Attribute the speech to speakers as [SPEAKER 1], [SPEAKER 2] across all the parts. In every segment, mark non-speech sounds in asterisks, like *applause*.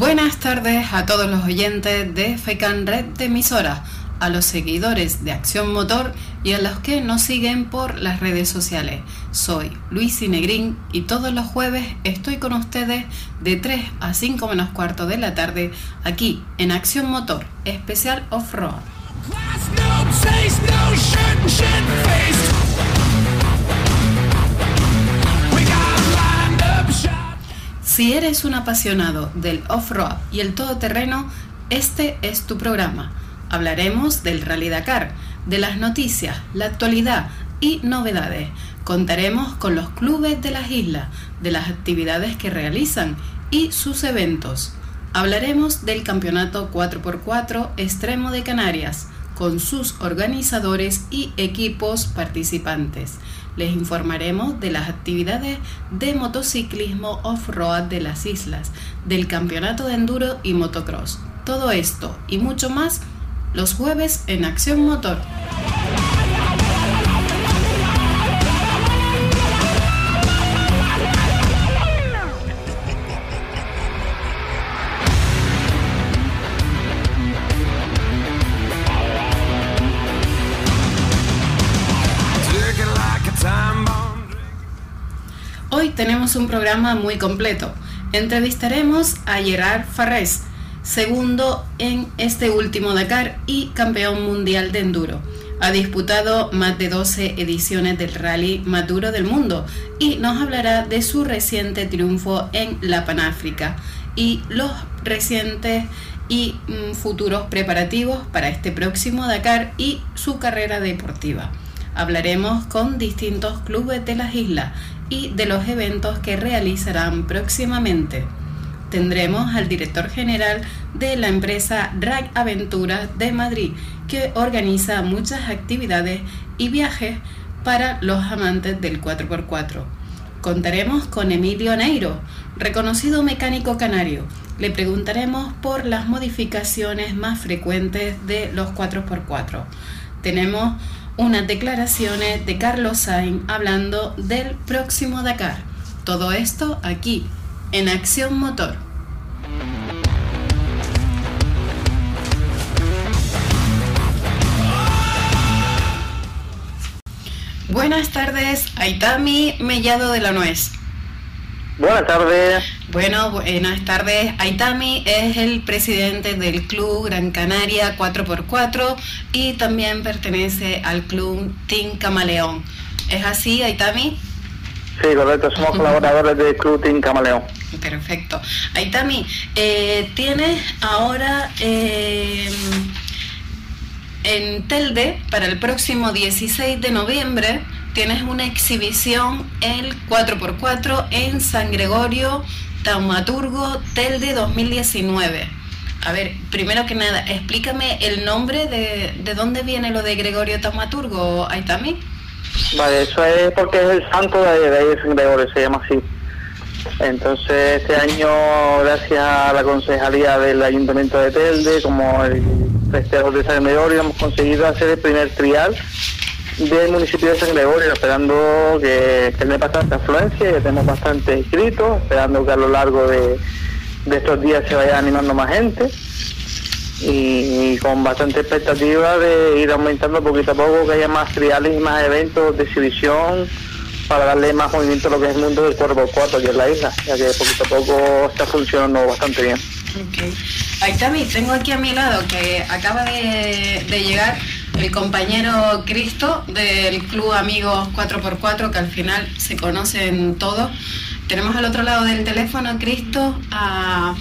[SPEAKER 1] Buenas tardes a todos los oyentes de FECAN Red de Emisora, a los seguidores de Acción Motor y a los que nos siguen por las redes sociales. Soy Luis Negrín y todos los jueves estoy con ustedes de 3 a 5 menos cuarto de la tarde aquí en Acción Motor, especial off-road. Si eres un apasionado del off-road y el todoterreno, este es tu programa. Hablaremos del Rally Dakar, de las noticias, la actualidad y novedades. Contaremos con los clubes de las islas, de las actividades que realizan y sus eventos. Hablaremos del Campeonato 4x4 Extremo de Canarias, con sus organizadores y equipos participantes les informaremos de las actividades de motociclismo off-road de las islas, del campeonato de enduro y motocross. Todo esto y mucho más los jueves en Acción Motor. Tenemos un programa muy completo. Entrevistaremos a Gerard Farrés, segundo en este último Dakar y campeón mundial de enduro. Ha disputado más de 12 ediciones del rally más duro del mundo y nos hablará de su reciente triunfo en la Panáfrica y los recientes y mm, futuros preparativos para este próximo Dakar y su carrera deportiva. Hablaremos con distintos clubes de las islas y de los eventos que realizarán próximamente. Tendremos al director general de la empresa Drag Aventuras de Madrid, que organiza muchas actividades y viajes para los amantes del 4x4. Contaremos con Emilio Neiro, reconocido mecánico canario. Le preguntaremos por las modificaciones más frecuentes de los 4x4. Tenemos unas declaraciones de Carlos Sainz hablando del próximo Dakar. Todo esto aquí, en Acción Motor. Buenas tardes, Aitami Mellado de la Nuez.
[SPEAKER 2] Buenas tardes.
[SPEAKER 1] Bueno, buenas tardes. Aitami es el presidente del Club Gran Canaria 4x4 y también pertenece al Club Team Camaleón. ¿Es así, Aitami?
[SPEAKER 2] Sí, correcto. Somos colaboradores del Club Team Camaleón.
[SPEAKER 1] Perfecto. Aitami, eh, tienes ahora eh, en Telde para el próximo 16 de noviembre tienes una exhibición el 4x4 en San Gregorio Taumaturgo Telde 2019. A ver, primero que nada, explícame el nombre de, de dónde viene lo de Gregorio Taumaturgo, Aitami.
[SPEAKER 2] Vale, eso es porque es el santo de, de San Gregorio, se llama así. Entonces, este año, gracias a la concejalía del Ayuntamiento de Telde, como el festejo de San Gregorio, hemos conseguido hacer el primer trial del municipio de San Gregorio, esperando que tiene bastante afluencia, que tenemos bastante inscritos, esperando que a lo largo de, estos días se vaya animando más gente y, con bastante expectativa de ir aumentando poquito a poco, que haya más triales y más eventos de exhibición para darle más movimiento a lo que es el mundo del cuerpo 4 aquí en la isla, ya que poquito a poco está funcionando bastante bien.
[SPEAKER 1] Ok. Ahí también tengo aquí a mi lado que acaba de llegar el compañero Cristo del Club Amigos 4x4, que al final se conocen todos. Tenemos al otro lado del teléfono, Cristo, a,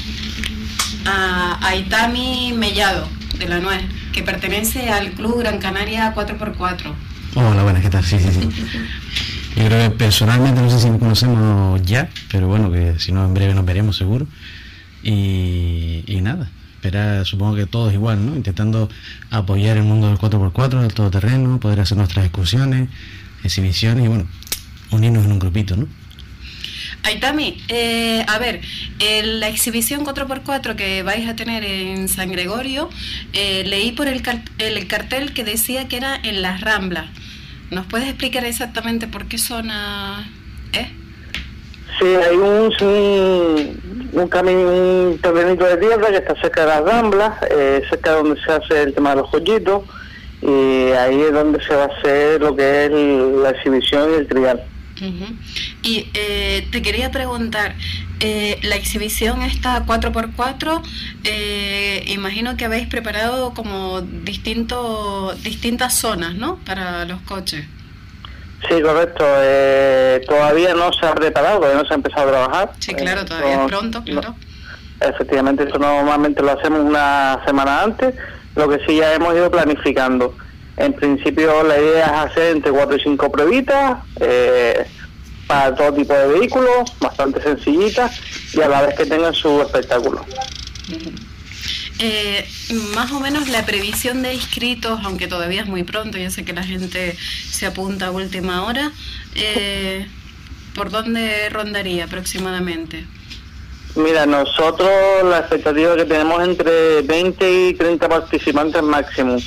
[SPEAKER 1] a, Itami Mellado, de la Nuez, que pertenece al Club Gran Canaria 4x4.
[SPEAKER 3] Hola, buenas, ¿qué tal? Sí, sí, sí. Yo creo que personalmente no sé si nos conocemos ya, pero bueno, que si no en breve nos veremos seguro. Y, y nada, esperar, supongo que todos igual, ¿no? Intentando apoyar el mundo del 4x4, del todoterreno, poder hacer nuestras excursiones, exhibiciones y bueno, unirnos en un grupito, ¿no?
[SPEAKER 1] Aitami, eh, a ver, en la exhibición 4x4 que vais a tener en San Gregorio, eh, leí por el, el, cartel que decía que era en las Ramblas. ¿Nos puedes explicar exactamente por qué zona es?
[SPEAKER 4] Sí, hay un, un, camino, un terrenito de tierra que está cerca de las ramblas, eh, cerca de donde se hace el tema de los joyitos, y ahí es donde se va a hacer lo que es la exhibición y el trial.
[SPEAKER 1] Y eh, te quería preguntar, eh, la exhibición está 4x4, eh, imagino que habéis preparado como distinto, distintas zonas, ¿no? Para los coches.
[SPEAKER 4] Sí, correcto. todavía no se ha preparado, todavía no se ha empezado a trabajar.
[SPEAKER 1] Sí, claro, todavía es pronto, claro.
[SPEAKER 4] efectivamente, eso normalmente lo hacemos una semana antes, lo que sí ya hemos ido planificando. En principio la idea es hacer entre 4 y 5 pruebitas eh, para todo tipo de vehículos, bastante sencillitas y a la vez que tengan su espectáculo.
[SPEAKER 1] Eh, más o menos la previsión de inscritos, aunque todavía es muy pronto, yo sé que la gente se apunta a última hora, eh, ¿por dónde rondaría aproximadamente?
[SPEAKER 4] Mira, nosotros la expectativa que tenemos entre 20 y 30 participantes máximo.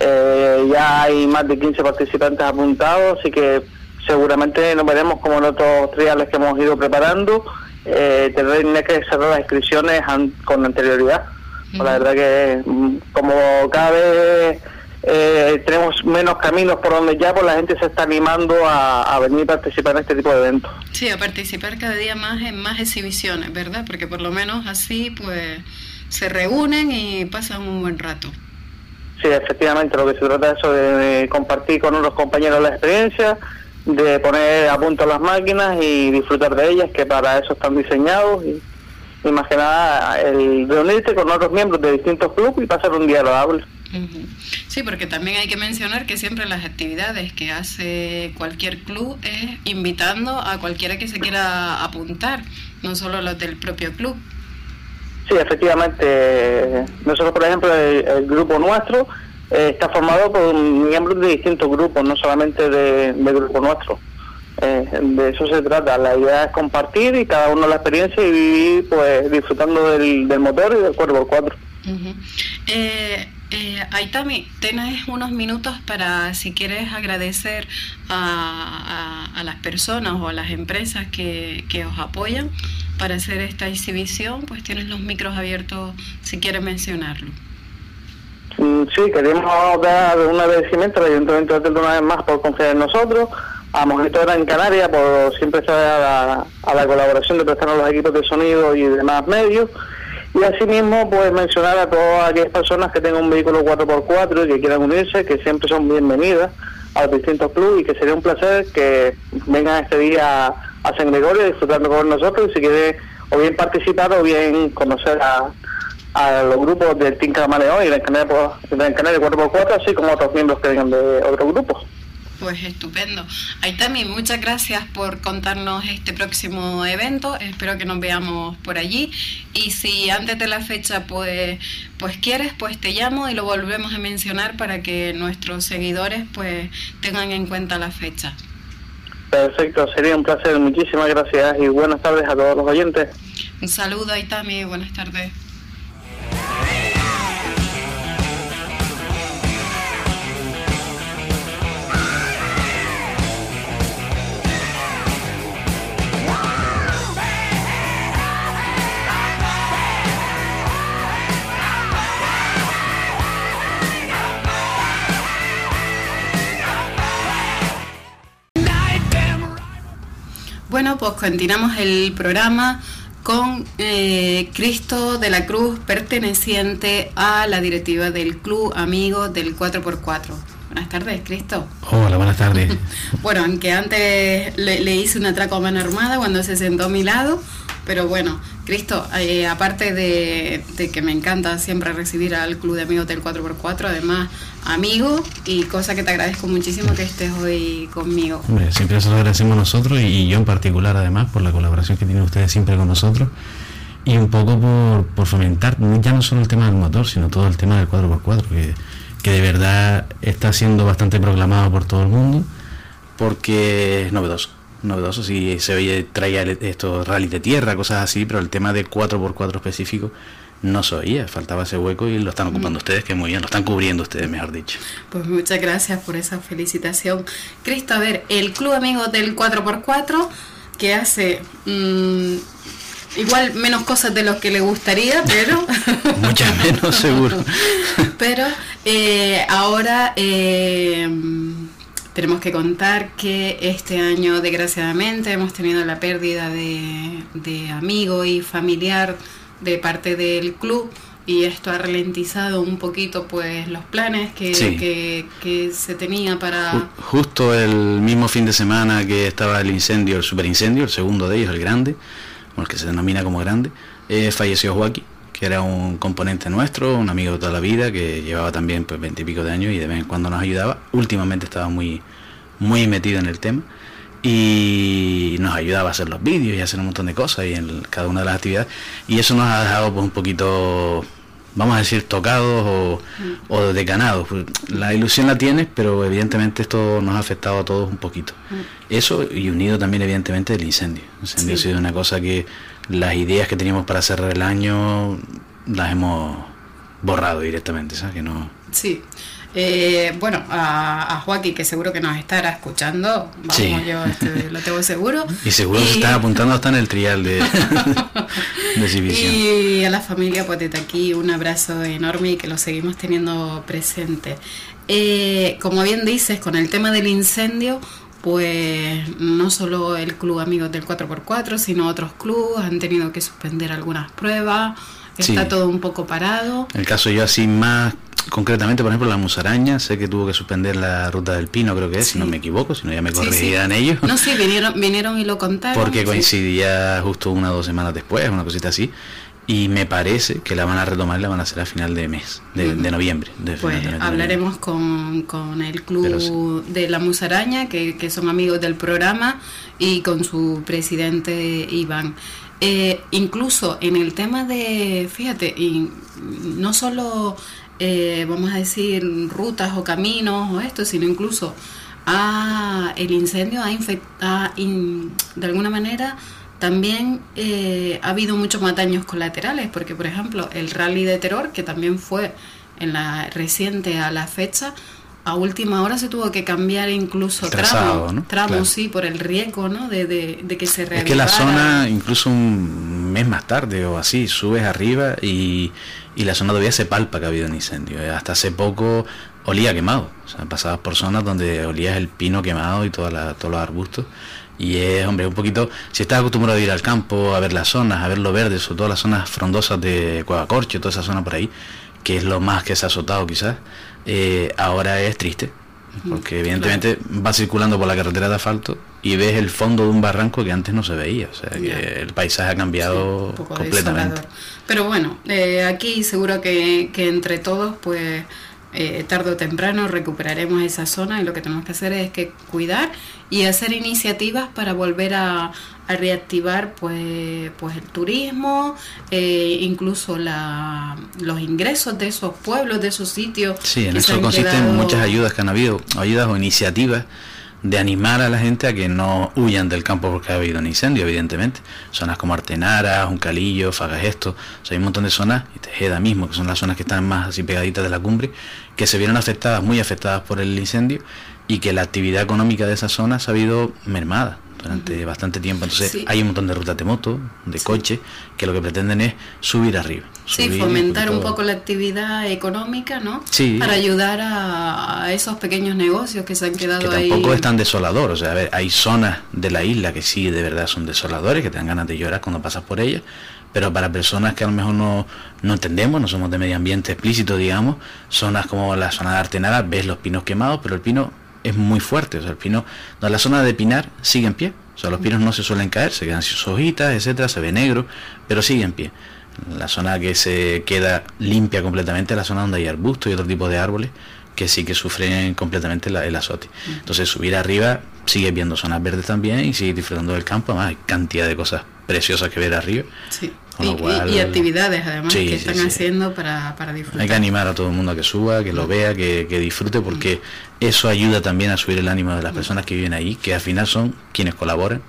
[SPEAKER 4] Eh, ya hay más de 15 participantes apuntados, así que seguramente nos veremos como en otros triales que hemos ido preparando. Eh, tendré que cerrar las inscripciones con anterioridad. La verdad que mm, como cada vez eh, tenemos menos caminos por donde ya, pues la gente se está animando a, venir a participar en este tipo de eventos.
[SPEAKER 1] Sí, a participar cada día más en más exhibiciones, ¿verdad? Porque por lo menos así pues se reúnen y pasan un buen rato.
[SPEAKER 4] Sí, efectivamente, lo que se trata es eso de, compartir con otros compañeros la experiencia, de poner a punto las máquinas y disfrutar de ellas, que para eso están diseñados. Y, y más que nada, el reunirte con otros miembros de distintos clubes y pasar un día agradable.
[SPEAKER 1] Sí, porque también hay que mencionar que siempre las actividades que hace cualquier club es invitando a cualquiera que se quiera apuntar, no solo los del propio club.
[SPEAKER 4] Sí, efectivamente. Nosotros, por ejemplo, el, grupo nuestro eh, está formado por miembros de distintos grupos, no solamente de, del grupo nuestro. Eh, de eso se trata. La idea es compartir y cada uno la experiencia y vivir pues disfrutando del, motor y del cuerpo 4.
[SPEAKER 1] eh, eh, Aitami, tienes unos minutos para, si quieres, agradecer a, las personas o a las empresas que, os apoyan para hacer esta exhibición, pues tienes los micros abiertos si quieres mencionarlo.
[SPEAKER 4] Mm, sí, queremos dar un agradecimiento al Ayuntamiento de una vez más por confiar en nosotros, a Mojito Gran Canaria por siempre estar a la, colaboración de prestarnos los equipos de sonido y demás medios y asimismo, pues mencionar a todas aquellas personas que tengan un vehículo 4x4 y que quieran unirse, que siempre son bienvenidas a los distintos clubes y que sería un placer que vengan este día a San Gregorio disfrutando con nosotros y si quieren o bien participar o bien conocer a, los grupos del Team Camareo y del canal, del canal 4x4, así como otros miembros que vengan de otros grupos.
[SPEAKER 1] Pues estupendo. Aitami, muchas gracias por contarnos este próximo evento. Espero que nos veamos por allí. Y si antes de la fecha pues, pues quieres, pues te llamo y lo volvemos a mencionar para que nuestros seguidores pues tengan en cuenta la fecha.
[SPEAKER 4] Perfecto, sería un placer. Muchísimas gracias y buenas tardes a todos los oyentes.
[SPEAKER 1] Un saludo, Aitami. Buenas tardes. Bueno, pues continuamos el programa con eh, Cristo de la Cruz, perteneciente a la directiva del Club Amigos del 4x4. Buenas tardes, Cristo.
[SPEAKER 3] Hola, buenas tardes. *laughs*
[SPEAKER 1] bueno, aunque antes le, hice una atraco a mano armada cuando se sentó a mi lado, pero bueno, Cristo, eh, aparte de, que me encanta siempre recibir al Club de Amigos del 4x4, además amigo y cosa que te agradezco muchísimo que estés hoy conmigo.
[SPEAKER 3] Hombre, siempre eso lo agradecemos nosotros y, yo en particular además por la colaboración que tienen ustedes siempre con nosotros y un poco por, por fomentar ya no solo el tema del motor, sino todo el tema del 4x4, que, que de verdad está siendo bastante proclamado por todo el mundo porque es novedoso novedoso, si se oye, traía estos rally de tierra, cosas así, pero el tema de 4x4 específico no se oía, faltaba ese hueco y lo están ocupando mm. ustedes, que muy bien, lo están cubriendo ustedes, mejor dicho.
[SPEAKER 1] Pues muchas gracias por esa felicitación. Cristo, a ver, el Club Amigos del 4x4 que hace mm, igual menos cosas de lo que le gustaría, pero... *laughs*
[SPEAKER 3] Muchas menos, seguro. *laughs*
[SPEAKER 1] pero eh, ahora eh, tenemos que contar que este año, desgraciadamente, hemos tenido la pérdida de, de amigo y familiar de parte del club y esto ha ralentizado un poquito pues los planes que, que, se tenía para...
[SPEAKER 3] Justo el mismo fin de semana que estaba el incendio, el superincendio, el segundo de ellos, el grande, el que se denomina como grande, eh, falleció Joaquín, que era un componente nuestro, un amigo de toda la vida, que llevaba también pues veintipico de años y de vez en cuando nos ayudaba. Últimamente estaba muy, muy metido en el tema y nos ayudaba a hacer los vídeos y a hacer un montón de cosas y en cada una de las actividades y eso nos ha dejado pues un poquito vamos a decir, tocados o, mm. o decanados. La ilusión la tienes, pero evidentemente esto nos ha afectado a todos un poquito. Mm. Eso y unido también evidentemente el incendio. El incendio ha sido una cosa que las ideas que teníamos para cerrar el año las hemos borrado directamente, ¿sabes? Que no...
[SPEAKER 1] Sí. Eh, bueno, a, a, Joaquín, que seguro que nos estará escuchando, vamos, yo este, lo tengo seguro. *laughs*
[SPEAKER 3] Y seguro se está apuntando hasta en el trial de, *laughs*
[SPEAKER 1] de Y a la familia desde aquí un abrazo enorme y que lo seguimos teniendo presente. Eh, como bien dices, con el tema del incendio, pues no solo el Club Amigos del 4x4, sino otros clubes han tenido que suspender algunas pruebas, está todo un poco parado.
[SPEAKER 3] El caso yo así más concretamente, por ejemplo, la musaraña, sé que tuvo que suspender la ruta del pino, creo que es, si no me equivoco, si no ya me corregirán ellos.
[SPEAKER 1] No, sí, vinieron, vinieron y lo contaron.
[SPEAKER 3] Porque coincidía justo una o dos semanas después, una cosita así. Y me parece que la van a retomar, la van a hacer a final de mes, de, noviembre.
[SPEAKER 1] pues hablaremos con, con, el club de la musaraña, que, que son amigos del programa, y con su presidente Iván. Eh, incluso en el tema de, fíjate, y no solo eh, vamos a decir, rutas o caminos o esto, sino incluso a, el incendio ha infectado, de alguna manera también eh, ha habido muchos más daños colaterales, porque por ejemplo el rally de terror, que también fue en la reciente a la fecha, a última hora se tuvo que cambiar incluso tramos, tramos sí, por el riesgo ¿no? de, de, que se
[SPEAKER 3] Es que la zona, incluso un mes más tarde o así, subes arriba y, y la zona todavía se palpa que ha habido un incendio. Eh, hasta hace poco olía quemado. O sea, pasabas por zonas donde olías el pino quemado y toda la, todos los arbustos. Y es, hombre, un poquito, si estás acostumbrado a ir al campo, a ver las zonas, a ver lo verde, sobre todo las zonas frondosas de Cueva Corcho, toda esa zona por ahí, que es lo más que se ha azotado quizás, eh, ahora es triste, porque evidentemente va circulando por la carretera de asfalto y ves el fondo de un barranco que antes no se veía, o sea que el paisaje ha cambiado completamente.
[SPEAKER 1] Pero bueno, eh, aquí seguro que, que entre todos pues eh, tarde o temprano recuperaremos esa zona y lo que tenemos que hacer es que cuidar y hacer iniciativas para volver a, reactivar pues, pues el turismo, eh, incluso la, los ingresos de esos pueblos, de esos sitios.
[SPEAKER 3] Sí, en eso consisten muchas ayudas que han habido, ayudas o iniciativas de animar a la gente a que no huyan del campo porque ha habido un incendio, evidentemente. Zonas como Artenara, Juncalillo, Fagagesto, o hay un montón de zonas, y Tejeda mismo, que son las zonas que están más así pegaditas de la cumbre, que se vieron afectadas, muy afectadas por el incendio, y que la actividad económica de esas zonas ha habido mermada durante bastante tiempo. Entonces hay un montón de rutas de moto, de coche, que lo que pretenden es subir arriba.
[SPEAKER 1] sí, fomentar un, poco la actividad económica, ¿no?
[SPEAKER 3] Sí.
[SPEAKER 1] Para ayudar a, esos pequeños negocios que se han quedado
[SPEAKER 3] ahí. Tampoco es tan desolador, o sea, a ver, hay zonas de la isla que sí de verdad son desoladores, que te dan ganas de llorar cuando pasas por ellas, pero para personas que a lo mejor no, no entendemos, no somos de medio ambiente explícito, digamos, zonas como la zona de Artenara, ves los pinos quemados, pero el pino es muy fuerte. O sea, el pino, no, la zona de pinar sigue en pie. O sea, los pinos no se suelen caer, se quedan sus hojitas, etcétera, se ve negro, pero sigue en pie. La zona que se queda limpia completamente es la zona donde hay arbustos y otro tipo de árboles que sí que sufren completamente el azote. Entonces subir arriba sigue viendo zonas verdes también y sigue disfrutando del campo. Además hay cantidad de cosas preciosas que ver arriba.
[SPEAKER 1] Sí. Y, actividades además que están haciendo para, para, disfrutar.
[SPEAKER 3] Hay que animar a todo el mundo a que suba, que lo vea, que, disfrute, porque eso ayuda también a subir el ánimo de las personas que viven ahí, que al final son quienes colaboran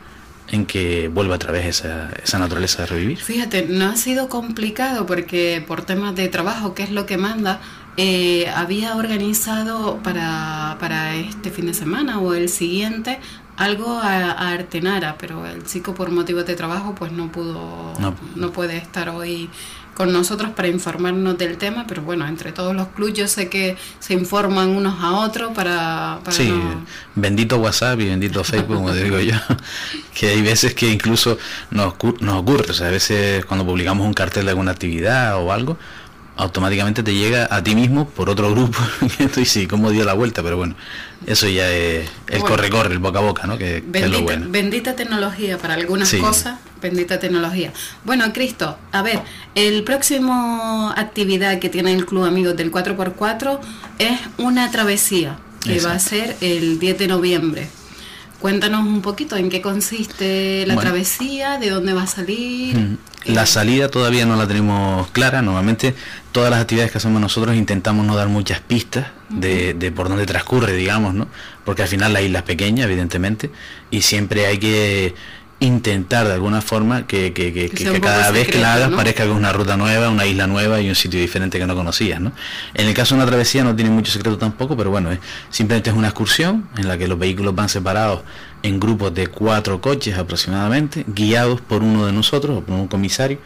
[SPEAKER 3] en que vuelva a través esa, esa naturaleza de revivir.
[SPEAKER 1] Fíjate, no ha sido complicado porque por temas de trabajo, que es lo que manda, eh, había organizado para, para este fin de semana o el siguiente algo a, Artenara, pero el chico por motivos de trabajo pues no pudo, no. puede estar hoy con nosotros para informarnos del tema, pero bueno, entre todos los clubes yo sé que se informan unos a otros para...
[SPEAKER 3] sí, bendito WhatsApp y bendito Facebook, como te digo yo, *laughs* que hay veces que incluso nos, nos ocurre, o sea, a veces cuando publicamos un cartel de alguna actividad o algo, automáticamente te llega a ti mismo por otro grupo. *laughs* y sí, cómo dio la vuelta, pero bueno, eso ya es el corre-corre, el boca a boca, ¿no? Que,
[SPEAKER 1] bendita,
[SPEAKER 3] es lo bueno.
[SPEAKER 1] Bendita tecnología para algunas cosas, bendita tecnología. Bueno, Cristo, a ver, el próximo actividad que tiene el Club Amigos del 4x4 es una travesía que va a ser el 10 de noviembre. Cuéntanos un poquito en qué consiste la travesía, de dónde va a salir.
[SPEAKER 3] La salida todavía no la tenemos clara. Normalmente todas las actividades que hacemos nosotros intentamos no dar muchas pistas de, de, por dónde transcurre, digamos, ¿no? Porque al final la isla es pequeña, evidentemente, y siempre hay que intentar de alguna forma que, que, que, que cada vez que la hagas parezca que es una ruta nueva, una isla nueva y un sitio diferente que no conocías. ¿no? En el caso de una travesía no tiene mucho secreto tampoco, pero bueno, simplemente es una excursión en la que los vehículos van separados en grupos de cuatro coches aproximadamente, guiados por uno de nosotros o por un comisario,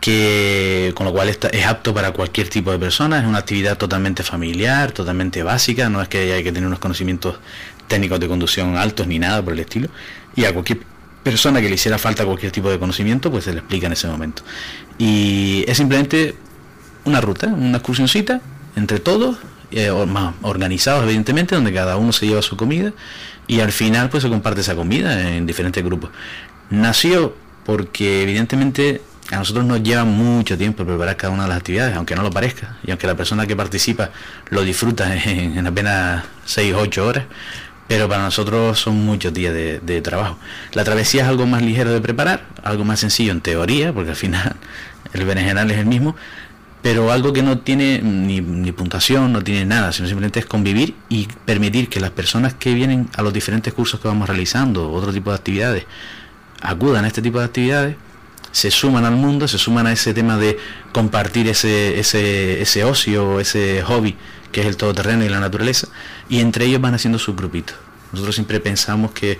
[SPEAKER 3] que con lo cual está, es apto para cualquier tipo de persona, es una actividad totalmente familiar, totalmente básica, no es que haya que tener unos conocimientos técnicos de conducción altos ni nada por el estilo, y a cualquier persona que le hiciera falta cualquier tipo de conocimiento, pues se le explica en ese momento. Y es simplemente una ruta, una excursioncita entre todos, eh, más organizados evidentemente, donde cada uno se lleva su comida y al final pues se comparte esa comida en diferentes grupos. Nació porque evidentemente a nosotros nos lleva mucho tiempo preparar cada una de las actividades, aunque no lo parezca, y aunque la persona que participa lo disfruta *laughs* en, apenas 6 o 8 horas, pero para nosotros son muchos días de, trabajo. La travesía es algo más ligero de preparar, algo más sencillo en teoría, porque al final *laughs* el berenjenal es el mismo, pero algo que no tiene ni, ni, puntuación, no tiene nada, sino simplemente es convivir y permitir que las personas que vienen a los diferentes cursos que vamos realizando, otro tipo de actividades, acudan a este tipo de actividades, se suman al mundo, se suman a ese tema de compartir ese, ese, ese ocio, ese hobby que es el todoterreno y la naturaleza, y entre ellos van haciendo su grupito. Nosotros siempre pensamos que,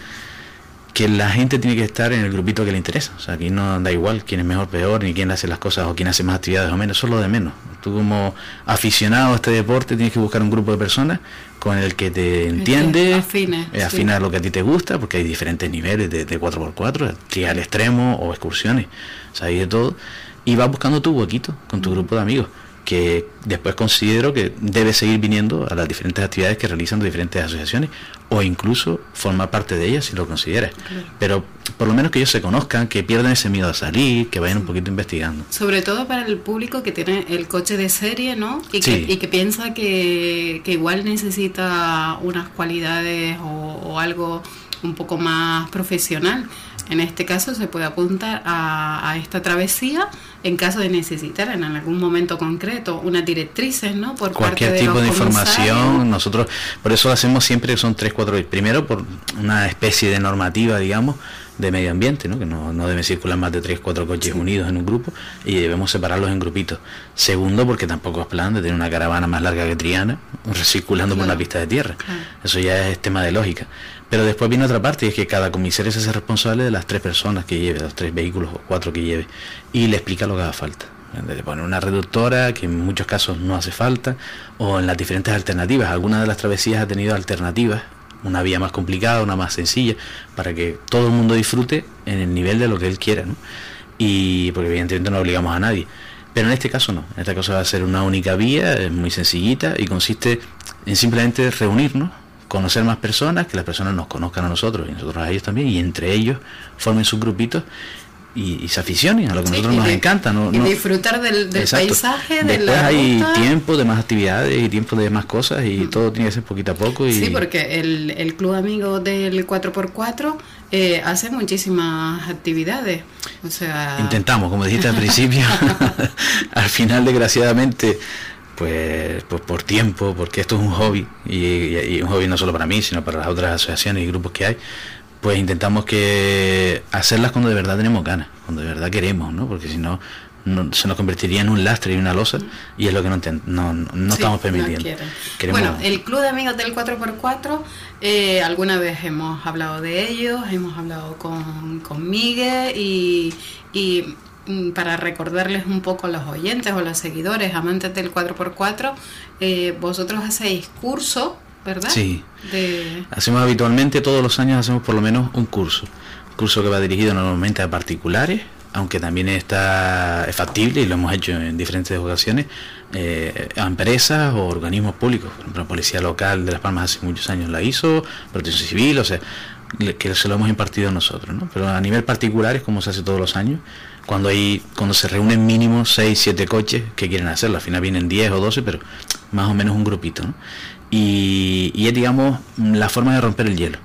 [SPEAKER 3] que la gente tiene que estar en el grupito que le interesa. O sea, aquí no da igual quién es mejor, peor, ni quién hace las cosas o quién hace más actividades o menos, eso es lo de menos. Tú como aficionado a este deporte tienes que buscar un grupo de personas con el que te entiende, afina, eh, afina lo que a ti te gusta, porque hay diferentes niveles de, de 4x4, trial extremo o excursiones, o sea, hay de todo, y vas buscando tu huequito con tu grupo de amigos que después considero que debe seguir viniendo a las diferentes actividades que realizan diferentes asociaciones o incluso formar parte de ellas si lo consideras. Pero por lo menos que ellos se conozcan, que pierdan ese miedo a salir, que vayan un poquito investigando.
[SPEAKER 1] Sobre todo para el público que tiene el coche de serie, ¿no? Y, que, piensa que, igual necesita unas cualidades o algo un poco más profesional. En este caso se puede apuntar a, esta travesía en caso de necesitar en algún momento concreto unas directrices, ¿no?
[SPEAKER 3] Por cualquier tipo de información, nosotros por eso hacemos siempre que son tres, cuatro, primero por una especie de normativa, digamos, de medio ambiente, ¿no? que no, no deben circular más de tres, cuatro coches unidos en un grupo y debemos separarlos en grupitos. Segundo, porque tampoco es plan de tener una caravana más larga que Triana *laughs* circulando por una pista de tierra. Eso ya es tema de lógica. Pero después viene otra parte, y es que cada comisario se hace responsable de las tres personas que lleve, los tres vehículos o cuatro que lleve, y le explica lo que haga falta. Le pone una reductora, que en muchos casos no hace falta, o en las diferentes alternativas. Algunas de las travesías ha tenido alternativas, una vía más complicada, una más sencilla, para que todo el mundo disfrute en el nivel de lo que él quiera, ¿no? Y porque evidentemente no obligamos a nadie. Pero en este caso no, en este caso va a ser una única vía, es muy sencillita y consiste en simplemente reunirnos conocer más personas, que las personas nos conozcan a nosotros y nosotros a ellos también, y entre ellos formen sus grupitos y, se aficionen a lo que a nosotros nos encanta. ¿no?
[SPEAKER 1] Y disfrutar del, paisaje,
[SPEAKER 3] de Después hay tiempo de más actividades y tiempo de más cosas y todo tiene que ser poquito a poco. Y...
[SPEAKER 1] Sí, porque el, el club amigo del 4x4 eh, hace muchísimas actividades. O sea...
[SPEAKER 3] Intentamos, como dijiste al principio, *laughs* *laughs* al final desgraciadamente pues, pues por tiempo, porque esto es un hobby, y, un hobby no solo para mí, sino para las otras asociaciones y grupos que hay, pues intentamos que hacerlas cuando de verdad tenemos ganas, cuando de verdad queremos, ¿no? Porque si no, se nos convertiría en un lastre y una losa y es lo que no, no, no estamos permitiendo.
[SPEAKER 1] Bueno, el Club de Amigos del 4x4, eh, alguna vez hemos hablado de ellos, hemos hablado con, con Miguel y, y para recordarles un poco a los oyentes o los seguidores, amantes del 4x4, eh, vosotros hacéis curso, ¿verdad?
[SPEAKER 3] Sí. Hacemos habitualmente, todos los años hacemos por lo menos un curso. Un curso que va dirigido normalmente a particulares, aunque también está es factible y lo hemos hecho en diferentes ocasiones, eh, a empresas o organismos públicos. Por ejemplo, la Policía Local de Las Palmas hace muchos años la hizo, Protección Civil, o sea, que se lo hemos impartido nosotros, ¿no? Pero a nivel particular es como se hace todos los años, cuando hay cuando se reúnen mínimo 6, 7 coches que quieren hacerlo, al final vienen 10 o 12, pero más o menos un grupito. Y, y es, digamos, la forma de romper el hielo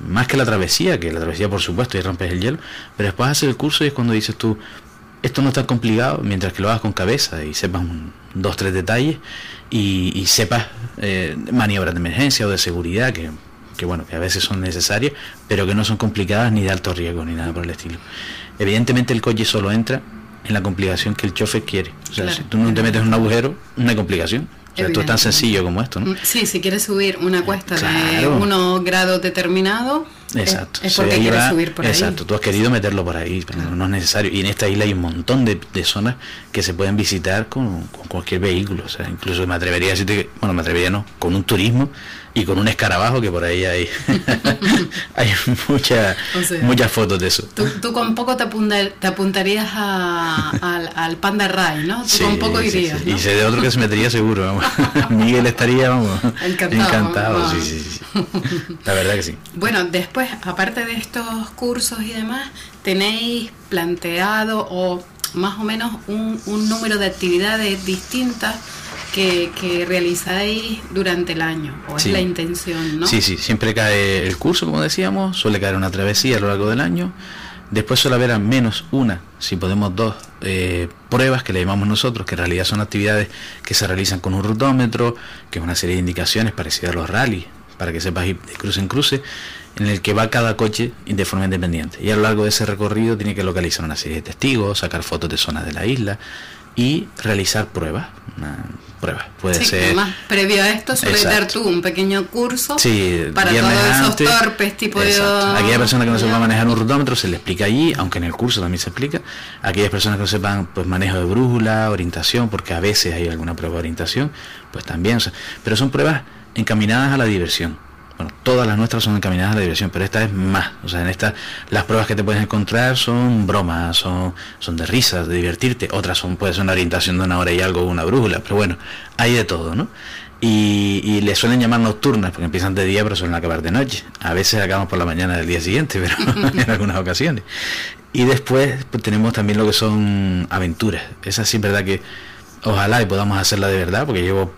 [SPEAKER 3] más que la travesía, que la travesía por supuesto y rompes el hielo, pero después haces el curso y es cuando dices tú, esto no está complicado, mientras que lo hagas con cabeza y sepas dos, tres detalles y, sepas eh, maniobras de emergencia o de seguridad que, que, bueno, que a veces son necesarias, pero que no son complicadas ni de alto riesgo ni nada por el estilo. Evidentemente el coche solo entra en la complicación que el chofer quiere. O sea, si tú no te metes en un agujero, hay complicación esto es tan sencillo como esto, ¿no?
[SPEAKER 1] Sí, si quieres subir una cuesta de unos grados determinados, exacto. es, porque quieres subir por
[SPEAKER 3] ahí. Exacto, tú has querido meterlo por ahí, pero no es necesario. Y en esta isla hay un montón de, zonas que se pueden visitar con, cualquier vehículo. O sea, incluso me atrevería a decirte que, bueno, me atrevería no, con un turismo y con un escarabajo que por ahí hay *laughs* hay muchas muchas fotos de eso.
[SPEAKER 1] Tú, con poco te, apuntarías al, Panda Rai, ¿no? Tú con poco irías.
[SPEAKER 3] Y sé de otro que se metería seguro, vamos. *laughs* Miguel estaría, vamos, encantado. sí, sí, sí. La verdad que sí.
[SPEAKER 1] Bueno, después, aparte de estos cursos y demás, ¿tenéis planteado o más o menos un, un número de actividades distintas que, realizáis durante el año, o es la intención, ¿no?
[SPEAKER 3] Sí, sí, siempre cae el curso, como decíamos, suele caer una travesía a lo largo del año, después suele haber al menos una, si podemos dos, eh, pruebas que le llamamos nosotros, que en realidad son actividades que se realizan con un rutómetro, que es una serie de indicaciones parecidas a los rallies, para que sepas ir de cruce en cruce, en el que va cada coche de forma independiente. Y a lo largo de ese recorrido tiene que localizar una serie de testigos, sacar fotos de zonas de la isla y realizar pruebas prueba. Puede ser.
[SPEAKER 1] Además, previo a esto, suele dar tú un pequeño curso para todos esos torpes, tipo de.
[SPEAKER 3] Aquella persona que no sepa manejar un rutómetro se le explica allí, aunque en el curso también se explica. Aquellas personas que no sepan pues manejo de brújula, orientación, porque a veces hay alguna prueba de orientación, pues también. pero son pruebas encaminadas a la diversión bueno, todas las nuestras son encaminadas a la diversión, pero esta es más. O sea, en esta las pruebas que te puedes encontrar son bromas, son, son de risas, de divertirte. Otras son, puede ser una orientación de una hora y algo, una brújula, pero bueno, hay de todo, ¿no? Y, y le suelen llamar nocturnas porque empiezan de día pero suelen acabar de noche. A veces acabamos por la mañana del día siguiente, pero *laughs* en algunas ocasiones. Y después pues, tenemos también lo que son aventuras. Esa sí es verdad que ojalá y podamos hacerla de verdad, porque llevo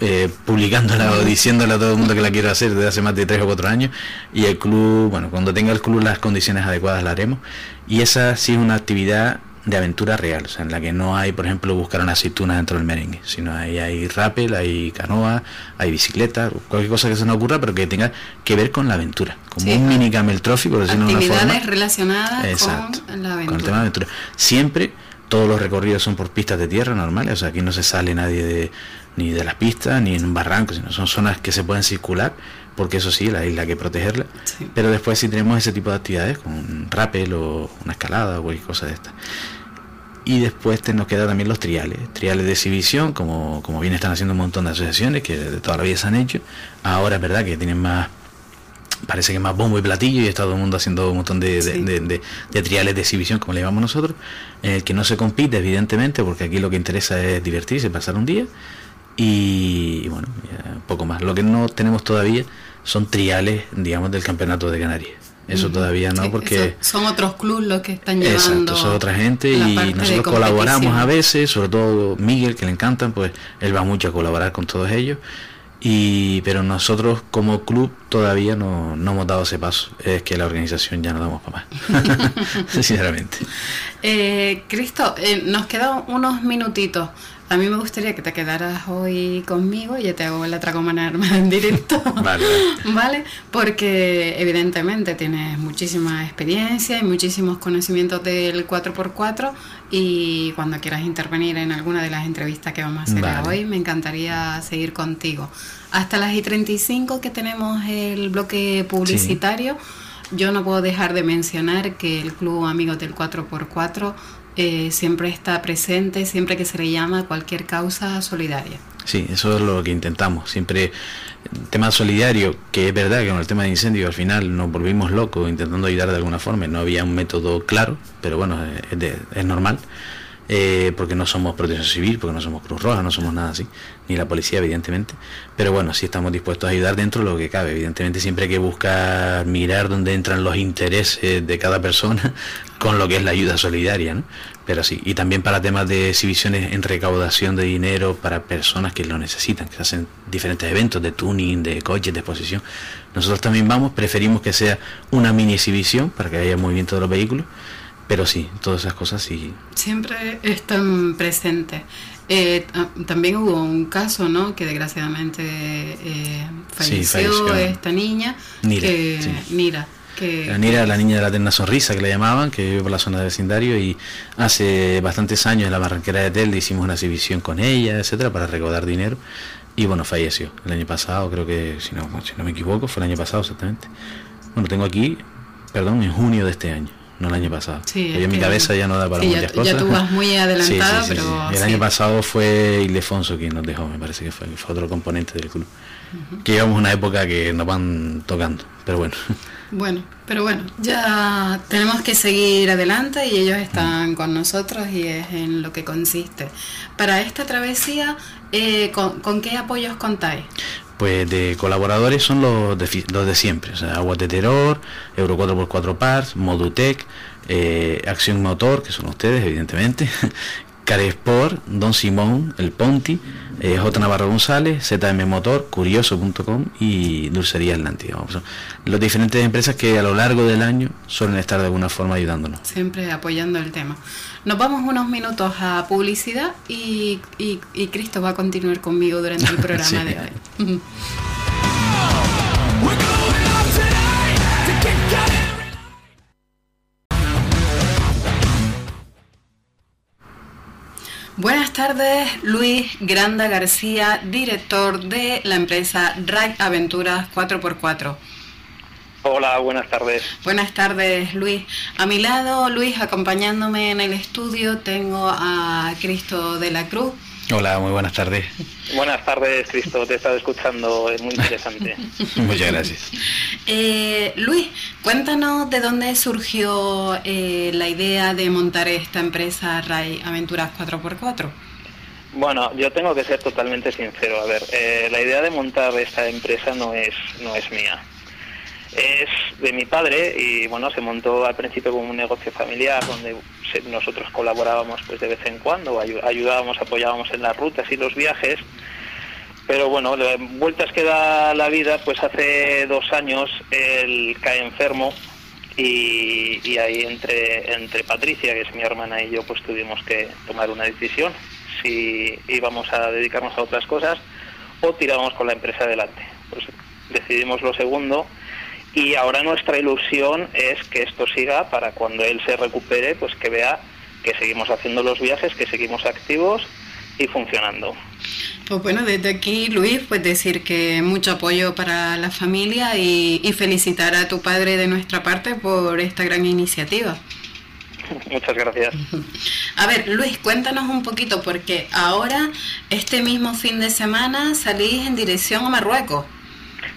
[SPEAKER 3] eh, publicándola o diciéndole a todo el mundo que la quiero hacer desde hace más de tres o cuatro años y el club, bueno, cuando tenga el club las condiciones adecuadas la haremos y esa sí es una actividad de aventura real, o sea, en la que no hay, por ejemplo, buscar una aceituna dentro del merengue, sino ahí hay rappel, hay canoa, hay bicicleta, cualquier cosa que se nos ocurra, pero que tenga que ver con la aventura, como un mini camel trophy, por decirlo de una forma.
[SPEAKER 1] relacionadas con la aventura. Con el tema de aventura.
[SPEAKER 3] Siempre todos los recorridos son por pistas de tierra normales, o sea, aquí no se sale nadie de, ni de las pistas, ni en un barranco, sino son zonas que se pueden circular, porque eso sí, la isla hay que protegerla. Pero después si tenemos ese tipo de actividades, con un rappel o una escalada o cualquier cosa de esta. Y después te nos queda también los triales, triales de exhibición, como, como bien están haciendo un montón de asociaciones que de toda la vida se han hecho. Ahora es verdad que tienen más parece que más bombo y platillo y está todo el mundo haciendo un montón de, de, triales de exhibición, como le llamamos nosotros, en el que no se compite, evidentemente, porque aquí lo que interesa es divertirse, pasar un día, y, bueno, poco más. Lo que no tenemos todavía son triales, digamos, del campeonato de Canarias. Eso todavía no, porque...
[SPEAKER 1] son otros clubes los que están llevando... Exacto,
[SPEAKER 3] son otra gente y nosotros colaboramos a veces, sobre todo Miguel, que le encantan, pues él va mucho a colaborar con todos ellos. Y, pero nosotros como club todavía no, no hemos dado ese paso. Es que la organización ya no damos para más, *laughs* *laughs* sinceramente.
[SPEAKER 1] Eh, Cristo, eh, nos quedan unos minutitos. A mí me gustaría que te quedaras hoy conmigo y yo te hago la tragomana armada en directo. *laughs* Vale. ¿Vale? Porque evidentemente tienes muchísima experiencia y muchísimos conocimientos del 4x4 y cuando quieras intervenir en alguna de las entrevistas que vamos a hacer hoy, me encantaría seguir contigo. Hasta las y 35 que tenemos el bloque publicitario, yo no puedo dejar de mencionar que el Club Amigos del 4x4 eh, siempre está presente, siempre que se le llama cualquier causa solidaria.
[SPEAKER 3] Sí, eso es lo que intentamos. Siempre tema solidario, que es verdad que con el tema de incendio al final nos volvimos locos intentando ayudar de alguna forma. No había un método claro, pero bueno, es, normal. Eh, porque no somos protección civil, porque no somos Cruz Roja, no somos nada así, ni la policía, evidentemente. Pero bueno, sí estamos dispuestos a ayudar dentro de lo que cabe. Evidentemente, siempre hay que buscar mirar dónde entran los intereses de cada persona *laughs* con lo que es la ayuda solidaria, ¿no? Pero sí, y también para temas de exhibiciones en recaudación de dinero para personas que lo necesitan, que hacen diferentes eventos de tuning, de coches, de exposición. Nosotros también vamos, preferimos que sea una mini exhibición para que haya movimiento de los vehículos, pero sí, todas esas cosas sí.
[SPEAKER 1] Siempre están presentes. Eh, también hubo un caso, ¿no? Que desgraciadamente eh, falleció, esta niña,
[SPEAKER 3] Nira,
[SPEAKER 1] Nira
[SPEAKER 3] la Nira, la niña de la eterna sonrisa que le llamaban, que vive por la zona de vecindario y hace bastantes años en la barranquera de Telde hicimos una exhibición con ella, etcétera, para recaudar dinero y bueno, falleció el año pasado, creo que si no, si no me equivoco, fue el año pasado exactamente. Bueno, tengo aquí, perdón, en junio de este año no el año pasado. Sí, en mi cabeza ya no da para muchas cosas.
[SPEAKER 1] Ya tú vas muy *laughs* adelantada, pero.
[SPEAKER 3] El año pasado fue Ildefonso quien nos dejó, me parece que fue, fue otro componente del club. Que llevamos una época que nos van tocando, pero bueno. *laughs*
[SPEAKER 1] Bueno, pero bueno, ya tenemos que seguir adelante y ellos están con nosotros y es en lo que consiste. Para esta travesía, eh, ¿con, qué apoyos contáis?
[SPEAKER 3] Pues de colaboradores son los de, los de siempre, o sea, Agua de Terror, Euro 4x4 Parts, Modutec, eh, Acción Motor, que son ustedes, evidentemente, *laughs* Caresport, Don Simón, El Ponti, eh, J. Navarro González, ZM Motor, Curioso.com y Dulcería Atlántida. Son las diferentes empresas que a lo largo del año suelen estar de alguna forma ayudándonos.
[SPEAKER 1] Siempre apoyando el tema. Nos vamos unos minutos a publicidad y, Cristo va a continuar conmigo durante el *laughs* programa de hoy. *laughs* Buenas tardes, Luis Granda García, director de la empresa Ride Aventuras 4x4.
[SPEAKER 2] Hola, buenas tardes.
[SPEAKER 1] Buenas tardes, Luis. A mi lado, Luis, acompañándome en el estudio, tengo a Cristo de la Cruz,
[SPEAKER 3] Hola, muy buenas tardes.
[SPEAKER 2] Buenas tardes, Cristo, te he estado escuchando, es muy interesante. *laughs*
[SPEAKER 3] Muchas gracias. *laughs*
[SPEAKER 1] Eh, Luis, cuéntanos de dónde surgió eh, la idea de montar esta empresa RAI Aventuras 4x4.
[SPEAKER 2] Bueno, yo tengo que ser totalmente sincero. A ver, eh, la idea de montar esta empresa no es, no es mía es de mi padre y bueno se montó al principio como un negocio familiar donde nosotros colaborábamos pues de vez en cuando ayudábamos apoyábamos en las rutas y los viajes. Pero bueno vueltas que da la vida pues hace dos años él cae enfermo y, y ahí entre entre Patricia que es mi hermana y yo pues tuvimos que tomar una decisión si íbamos a dedicarnos a otras cosas o tirábamos con la empresa adelante. Pues decidimos lo segundo y ahora nuestra ilusión es que esto siga para cuando él se recupere, pues que vea que seguimos haciendo los viajes, que seguimos activos y funcionando.
[SPEAKER 1] Pues bueno, desde aquí, Luis, pues decir que mucho apoyo para la familia y, y felicitar a tu padre de nuestra parte por esta gran iniciativa. *laughs*
[SPEAKER 2] Muchas gracias.
[SPEAKER 1] A ver, Luis, cuéntanos un poquito, porque ahora, este mismo fin de semana, salís en dirección a Marruecos.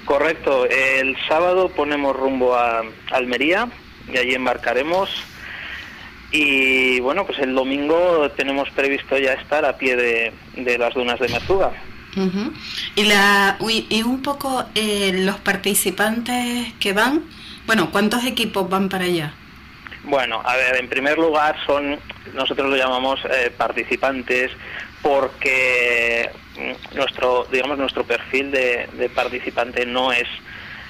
[SPEAKER 2] Correcto, el sábado ponemos rumbo a Almería y allí embarcaremos. Y bueno, pues el domingo tenemos previsto ya estar a pie de, las dunas de Mezuga.
[SPEAKER 1] Y, la, y un poco eh, los participantes que van, bueno, ¿cuántos equipos van para allá?
[SPEAKER 2] Bueno, a ver, en primer lugar son, nosotros lo llamamos eh, participantes porque nuestro, digamos, nuestro perfil de, participante no es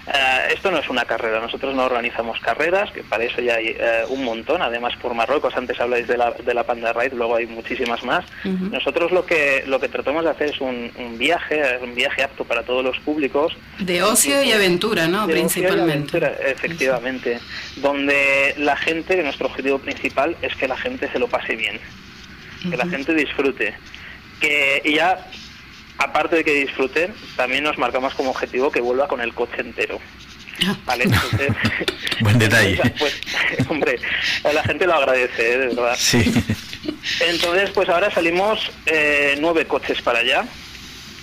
[SPEAKER 2] Eh, esto no es una carrera, nosotros no organizamos carreras, que para eso ya hay eh, un montón, además por Marruecos, antes habláis de la, de la Panda Ride, luego hay muchísimas más. Nosotros lo que, lo que tratamos de hacer es un, viaje, un viaje apto para todos los públicos.
[SPEAKER 1] De ocio y aventura, ¿no? Principalmente.
[SPEAKER 2] efectivamente, donde la gente, nuestro objetivo principal es que la gente se lo pase bien, que la gente disfrute. Que, y ya aparte de que disfruten, también nos marcamos como objetivo que vuelva con el coche entero. *laughs*
[SPEAKER 3] Vale, entonces, *laughs* Buen detalle. *laughs*
[SPEAKER 2] Pues, hombre, la gente lo agradece, ¿eh? de verdad.
[SPEAKER 3] Sí.
[SPEAKER 2] Entonces, pues ahora salimos eh, nueve coches para allá.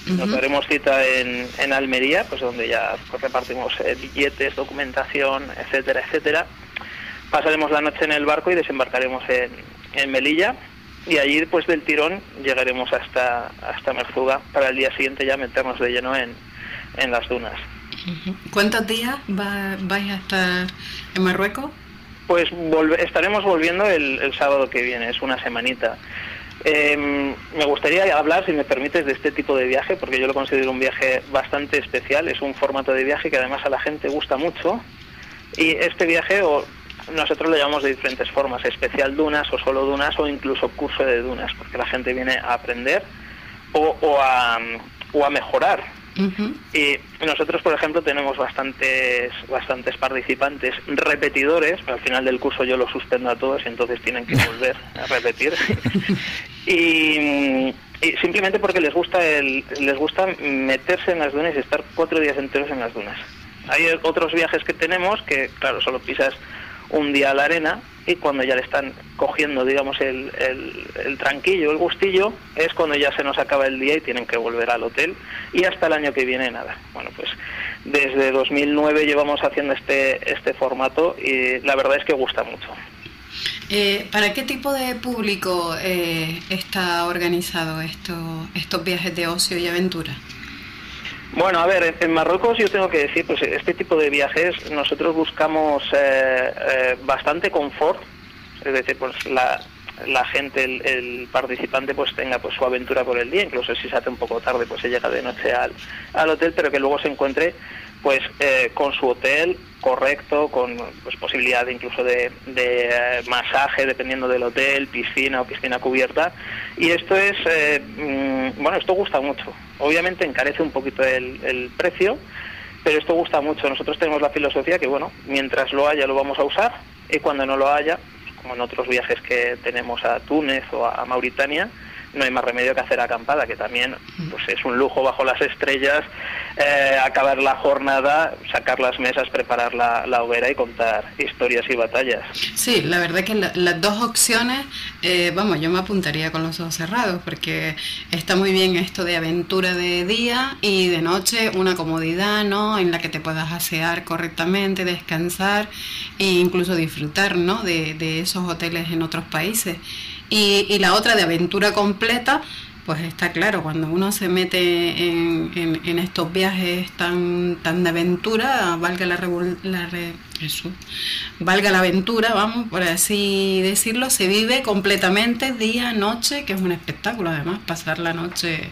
[SPEAKER 2] Nos daremos cita en, en, Almería, pues donde ya pues, repartimos eh, billetes, documentación, etcétera, etcétera. Pasaremos la noche en el barco y desembarcaremos en, en Melilla y allí pues del tirón llegaremos hasta hasta Merzuga para el día siguiente ya meternos de lleno en, en las dunas.
[SPEAKER 1] ¿Cuántos días va, vais a estar en Marruecos?
[SPEAKER 2] Pues estaremos volviendo el, sábado que viene, es una semanita. Em, me gustaría hablar, si me permites, de este tipo de viaje, porque yo lo considero un viaje bastante especial, es un formato de viaje que además a la gente gusta mucho. Y este viaje, o nosotros lo llamamos de diferentes formas, especial dunas o solo dunas o incluso curso de dunas, porque la gente viene a aprender o, o, a, o a mejorar. Y nosotros, por ejemplo, tenemos bastantes, bastantes participantes repetidores, pero al final del curso yo los suspendo a todos y entonces tienen que volver a repetir. *laughs* y, y, simplemente porque les gusta, el, les gusta meterse en las dunas y estar cuatro días enteros en las dunas. Hay otros viajes que tenemos que, claro, solo pisas un día a la arena y cuando ya le están cogiendo, digamos, el, el, tranquillo, el gustillo, es cuando ya se nos acaba el día y tienen que volver al hotel y hasta el año que viene nada. Bueno, pues desde 2009 llevamos haciendo este, este formato y la verdad es que gusta mucho.
[SPEAKER 1] Eh, ¿Para qué tipo de público eh, está organizado esto, estos viajes de ocio y aventura?
[SPEAKER 2] Bueno, a ver, en Marruecos yo tengo que decir, pues este tipo de viajes nosotros buscamos eh, eh, bastante confort, es decir, pues la, la gente, el, participante, pues tenga pues su aventura por el día, incluso si se hace un poco tarde, pues se llega de noche al, al hotel, pero que luego se encuentre pues eh, con su hotel correcto, con pues, posibilidad incluso de, de masaje dependiendo del hotel, piscina o piscina cubierta. Y esto es, mm, bueno, esto gusta mucho. Obviamente encarece un poquito el, precio, pero esto gusta mucho. Nosotros tenemos la filosofía que, bueno, mientras lo haya lo vamos a usar y cuando no lo haya, como en otros viajes que tenemos a Túnez o a Mauritania, no hay más remedio que hacer acampada, que también pues es un lujo bajo las estrellas, eh, acabar la jornada, sacar las mesas, preparar la, hoguera y contar historias y batallas.
[SPEAKER 1] Sí, la verdad que las dos opciones, eh, vamos, yo me apuntaría con los ojos cerrados, porque está muy bien esto de aventura de día y de noche, una comodidad, ¿no? En la que te puedas asear correctamente, descansar e incluso disfrutar, ¿no? De, de esos hoteles en otros países. Y, y la otra de aventura completa, pues está claro, cuando uno se mete en, en, estos viajes tan, tan de aventura, valga la, la eso, valga la aventura, vamos, por así decirlo, se vive completamente día, noche, que es un espectáculo además, pasar la noche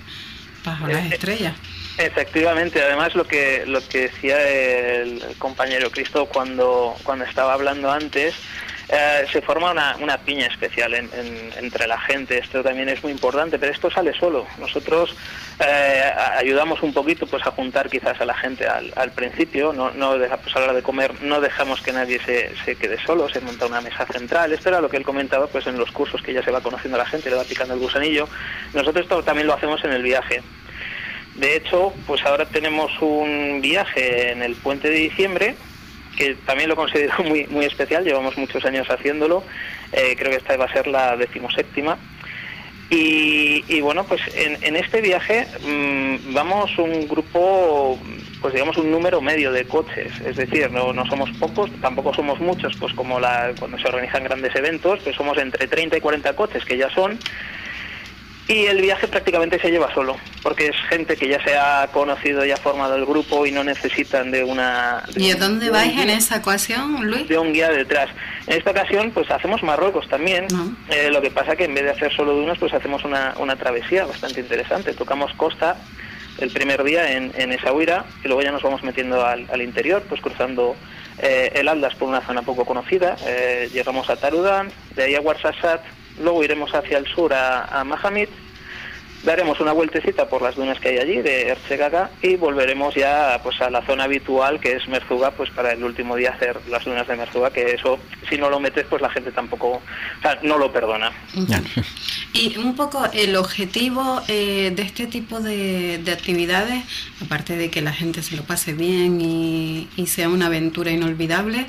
[SPEAKER 1] bajo las eh, estrellas.
[SPEAKER 2] Efectivamente, además lo que lo que decía el compañero Cristo cuando cuando estaba hablando antes eh, se forma una, una piña especial entre la gente. Esto también es muy importante, pero esto sale solo. Nosotros eh, ayudamos un poquito pues a juntar quizás a la gente al, al principio. No, no a la hora de comer no dejamos que nadie se, se, quede solo. Se monta una mesa central. Esto era lo que él comentaba pues en los cursos que ya se va conociendo a la gente, le va picando el gusanillo. Nosotros también lo hacemos en el viaje. De hecho, pues ahora tenemos un viaje en el puente de diciembre que también lo considero *laughs* muy, muy especial, llevamos muchos años haciéndolo, eh, creo que esta va a ser la decimoséptima. Y, y bueno, pues en, este viaje mm, vamos un grupo, pues digamos un número medio de coches, es decir, no, no somos pocos, tampoco somos muchos, pues como la, cuando se organizan grandes eventos, pues somos entre 30 y 40 coches que ya son, y el viaje prácticamente se lleva solo, porque es gente que ya se ha conocido y ha formado el grupo y no necesitan de una...
[SPEAKER 1] ¿Y a dónde vais en esa ocasión, Luis?
[SPEAKER 2] De un guía detrás. En esta ocasión, pues hacemos Marruecos también. Eh, lo que pasa que en vez de hacer solo dunas, pues hacemos una, una travesía bastante interesante. Tocamos costa el primer día en, en Essaouira y luego ya nos vamos metiendo al, al interior, pues cruzando eh, el Aldas por una zona poco conocida, eh, llegamos a Tarudán, de ahí a Warsasat, luego iremos hacia el sur a, a Mahamit daremos una vueltecita por las dunas que hay allí de Erchegaga y volveremos ya pues a la zona habitual que es Merzuga pues para el último día hacer las dunas de Merzuga que eso si no lo metes pues la gente tampoco o sea, no lo perdona.
[SPEAKER 1] Y un poco el objetivo eh, de este tipo de, de, actividades aparte de que la gente se lo pase bien y, y sea una aventura inolvidable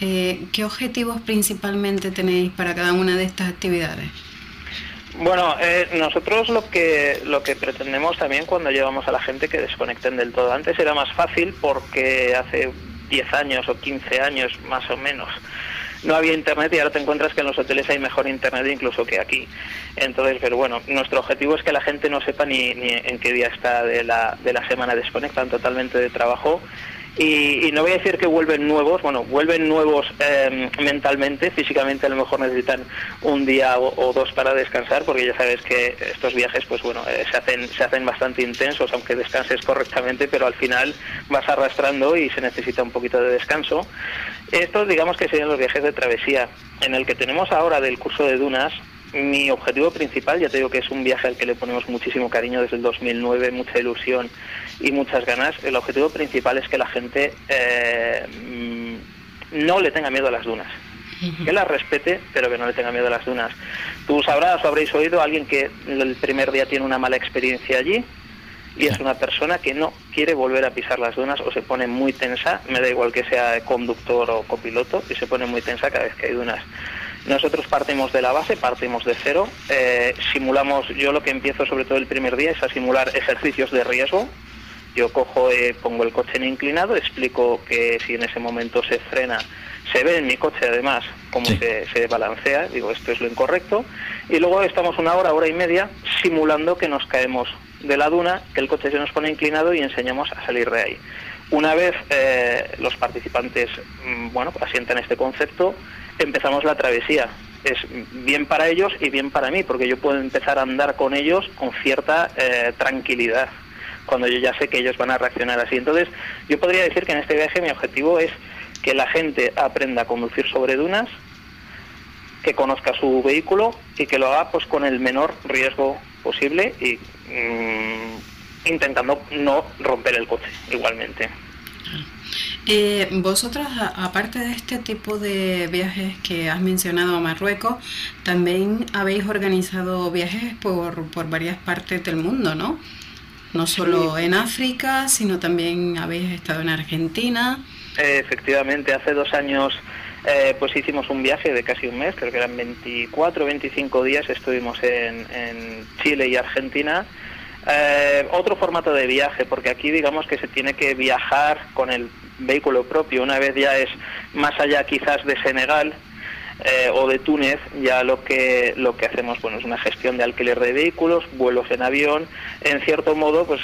[SPEAKER 1] eh, ¿qué objetivos principalmente tenéis para cada una de estas actividades?
[SPEAKER 2] Bueno, eh, nosotros lo que lo que pretendemos también cuando llevamos a la gente que desconecten del todo. Antes era más fácil porque hace 10 años o 15 años más o menos no había internet y ahora te encuentras que en los hoteles hay mejor internet incluso que aquí. Entonces, pero bueno, nuestro objetivo es que la gente no sepa ni, ni en qué día está de la, de la semana, desconectan totalmente de trabajo y, y, no voy a decir que vuelven nuevos, bueno, vuelven nuevos eh, mentalmente, físicamente a lo mejor necesitan un día o, o, dos para descansar, porque ya sabes que estos viajes, pues bueno, eh, se hacen se hacen bastante intensos, aunque descanses correctamente, pero al final vas arrastrando y se necesita un poquito de descanso. Estos, digamos que serían los viajes de travesía. En el que tenemos ahora del curso de dunas, mi objetivo principal, ya te digo que es un viaje al que le ponemos muchísimo cariño desde el 2009, mucha ilusión y muchas ganas. El objetivo principal es que la gente eh, no le tenga miedo a las dunas. Que las respete, pero que no le tenga miedo a las dunas. Tú sabrás o habréis oído a alguien que el primer día tiene una mala experiencia allí y es una persona que no quiere volver a pisar las dunas o se pone muy tensa, me da igual que sea conductor o copiloto, y se pone muy tensa cada vez que hay dunas. Nosotros partimos de la base, partimos de cero, eh, simulamos, yo lo que empiezo sobre todo el primer día es a simular ejercicios de riesgo. Yo cojo, eh, pongo el coche en inclinado, explico que si en ese momento se frena, se ve en mi coche además cómo sí. se, se, balancea, digo esto es lo incorrecto, y luego estamos una hora, hora y media simulando que nos caemos de la duna, que el coche se nos pone inclinado y enseñamos a salir de ahí. Una vez eh, los participantes mm, bueno, asientan este concepto, empezamos la travesía. Es bien para ellos y bien para mí, porque yo puedo empezar a andar con ellos con cierta eh, tranquilidad, cuando yo ya sé que ellos van a reaccionar así. Entonces, yo podría decir que en este viaje mi objetivo es que la gente aprenda a conducir sobre dunas, que conozca su vehículo y que lo haga pues con el menor riesgo posible y mmm, intentando no romper el coche igualmente.
[SPEAKER 1] Eh, vosotros, aparte de este tipo de viajes que has mencionado a Marruecos, también habéis organizado viajes por, por varias partes del mundo, ¿no? No solo sí. en África, sino también habéis estado en Argentina.
[SPEAKER 2] Eh, efectivamente, hace dos años eh, pues hicimos un viaje de casi un mes, creo que eran 24 o 25 días, estuvimos en, en Chile y Argentina. Eh, otro formato de viaje, porque aquí digamos que se tiene que viajar con el vehículo propio. Una vez ya es más allá quizás de Senegal eh, o de Túnez, ya lo que lo que hacemos bueno es una gestión de alquiler de vehículos, vuelos en avión, en cierto modo pues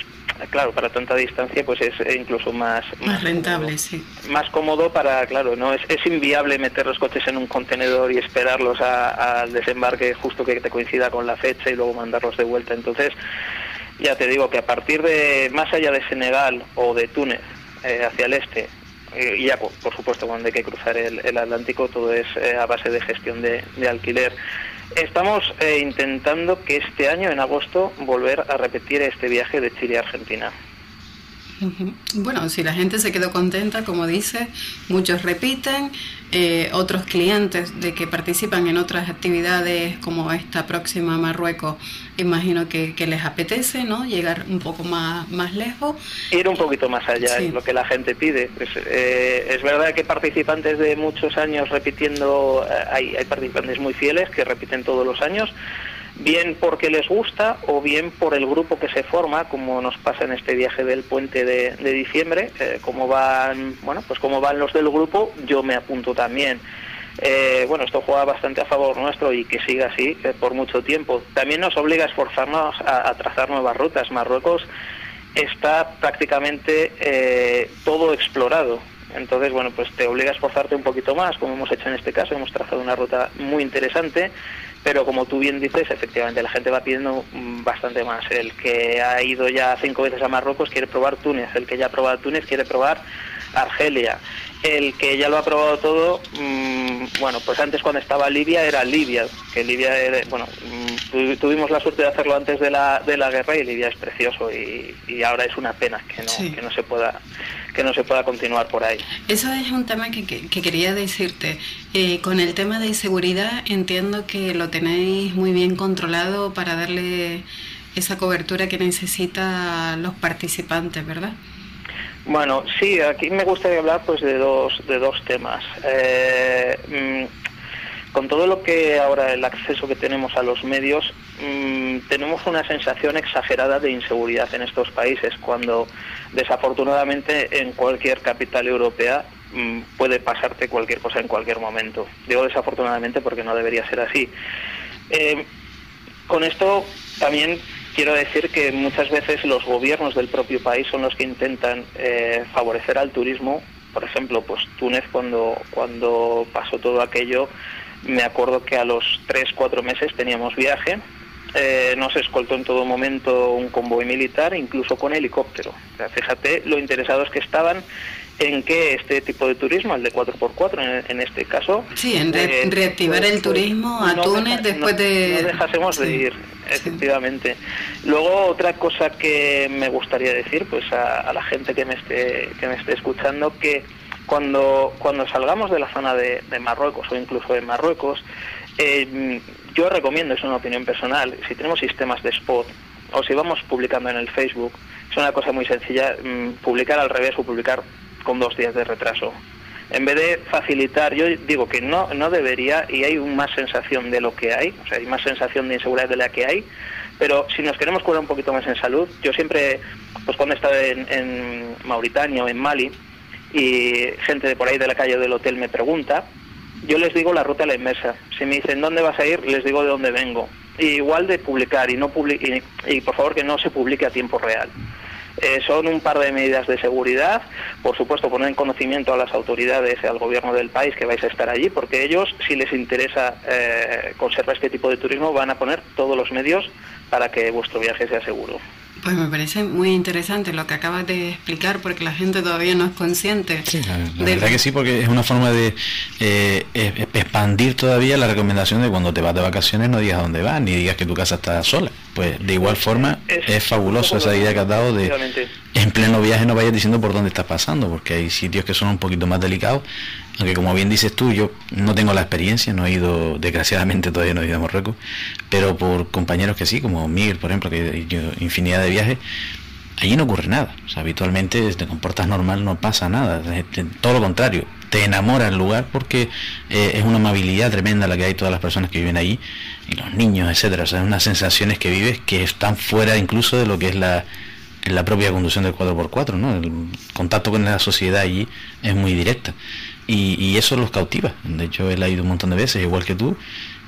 [SPEAKER 2] claro, para tanta distancia pues es incluso más
[SPEAKER 1] más, más rentable,
[SPEAKER 2] cómodo,
[SPEAKER 1] sí.
[SPEAKER 2] Más cómodo para, claro, no es, es inviable meter los coches en un contenedor y esperarlos al desembarque justo que te coincida con la fecha y luego mandarlos de vuelta. Entonces, ya te digo que a partir de más allá de Senegal o de Túnez eh, hacia el este eh, y ya por, supuesto cuando hay que cruzar el, Atlántico todo es eh, a base de gestión de, de alquiler. Estamos eh, intentando que este año en agosto volver a repetir este viaje de Chile a Argentina.
[SPEAKER 1] Bueno, si la gente se quedó contenta, como dice, muchos repiten, eh, otros clientes de que participan en otras actividades como esta próxima a Marruecos, imagino que, que, les apetece, ¿no? Llegar un poco más, más lejos.
[SPEAKER 2] Ir un poquito más allá sí. es lo que la gente pide. Pues, eh, es verdad que participantes de muchos años repitiendo, eh, hay, hay participantes muy fieles que repiten todos los años bien porque les gusta o bien por el grupo que se forma, como nos pasa en este viaje del puente de, de diciembre, eh, como van, bueno, pues como van los del grupo, yo me apunto también. Eh, bueno, esto juega bastante a favor nuestro y que siga así eh, por mucho tiempo. También nos obliga a esforzarnos a, trazar nuevas rutas. Marruecos está prácticamente eh, todo explorado. Entonces, bueno, pues te obliga a esforzarte un poquito más, como hemos hecho en este caso. Hemos trazado una ruta muy interesante pero como tú bien dices, efectivamente la gente va pidiendo mm, bastante más. El que ha ido ya cinco veces a Marruecos quiere probar Túnez, el que ya ha probado Túnez quiere probar Argelia, el que ya lo ha probado todo, mm, bueno, pues antes cuando estaba Libia era Libia, que Libia era, bueno, mm, tuvimos la suerte de hacerlo antes de la, de la guerra y Libia es precioso y, ahora es una pena que no, que no se pueda que no se pueda continuar por ahí.
[SPEAKER 1] Eso es un tema que, quería decirte. Eh, con el tema de seguridad entiendo que lo tenéis muy bien controlado para darle esa cobertura que necesitan los participantes, ¿verdad?
[SPEAKER 2] Bueno, sí, aquí me gustaría hablar pues de dos, de dos temas. Eh, mm, con todo lo que ahora el acceso que tenemos a los medios, mm, tenemos una sensación exagerada de inseguridad en estos países, cuando desafortunadamente en cualquier capital europea mm, puede pasarte cualquier cosa en cualquier momento. Digo desafortunadamente porque no debería ser así. Eh, con esto también quiero decir que muchas veces los gobiernos del propio país son los que intentan eh, favorecer al turismo. Por ejemplo, pues Túnez cuando, cuando pasó todo aquello, me acuerdo que a los tres, cuatro meses teníamos viaje, eh, nos escoltó en todo momento un convoy militar, incluso con helicóptero. fíjate lo interesados que estaban en que este tipo de turismo, el de 4x4 en, este caso...
[SPEAKER 1] Sí, en eh, reactivar el pues, turismo a Túnez después de...
[SPEAKER 2] No dejásemos de ir, efectivamente. Luego otra cosa que me gustaría decir pues a, la gente que me esté, que me esté escuchando, que cuando, cuando salgamos de la zona de, Marruecos o incluso de Marruecos, eh, yo recomiendo, es una opinión personal, si tenemos sistemas de spot o si vamos publicando en el Facebook, es una cosa muy sencilla, mm, publicar al revés o publicar con dos días de retraso. En vez de facilitar, yo digo que no, no debería y hay más sensación de lo que hay, o sea, hay más sensación de inseguridad de la que hay, pero si nos queremos curar un poquito más en salud, yo siempre, pues cuando he estado en, en Mauritania o en Mali y gente de por ahí de la calle del hotel me pregunta, yo les digo la ruta a la inversa. Si me dicen dónde vas a ir, les digo de dónde vengo. igual de publicar y no y por favor que no se publique a tiempo real. Eh, son un par de medidas de seguridad. Por supuesto, poner en conocimiento a las autoridades y al gobierno del país que vais a estar allí, porque ellos, si les interesa eh, conservar este tipo de turismo, van a poner todos los medios para que vuestro viaje sea seguro.
[SPEAKER 1] Pues me parece muy interesante lo que acabas de explicar porque la gente todavía no es consciente.
[SPEAKER 3] Sí, la, verdad que sí, porque es una forma de eh, expandir todavía la recomendación de cuando te vas de vacaciones no digas dónde vas, ni digas que tu casa está sola. Pues de igual forma es, fabuloso esa idea que has dado de en pleno viaje no vayas diciendo por dónde estás pasando, porque hay sitios que son un poquito más delicados, aunque como bien dices tú, yo no tengo la experiencia, no he ido, desgraciadamente todavía no he ido a Marruecos, pero por compañeros que sí, como Miguel, por ejemplo, que infinidad de viajes, allí no ocurre nada. O sea, habitualmente te comportas normal, no pasa nada. Todo lo contrario, te enamora el lugar porque eh, es una amabilidad tremenda la que hay todas las personas que viven allí y los niños, etcétera. O sea, unas sensaciones que vives que están fuera incluso de lo que es la, la propia conducción del 4x4, ¿no? El contacto con la sociedad allí es muy directa. Y, y eso los cautiva. De hecho, él ha ido un montón de veces, igual que tú,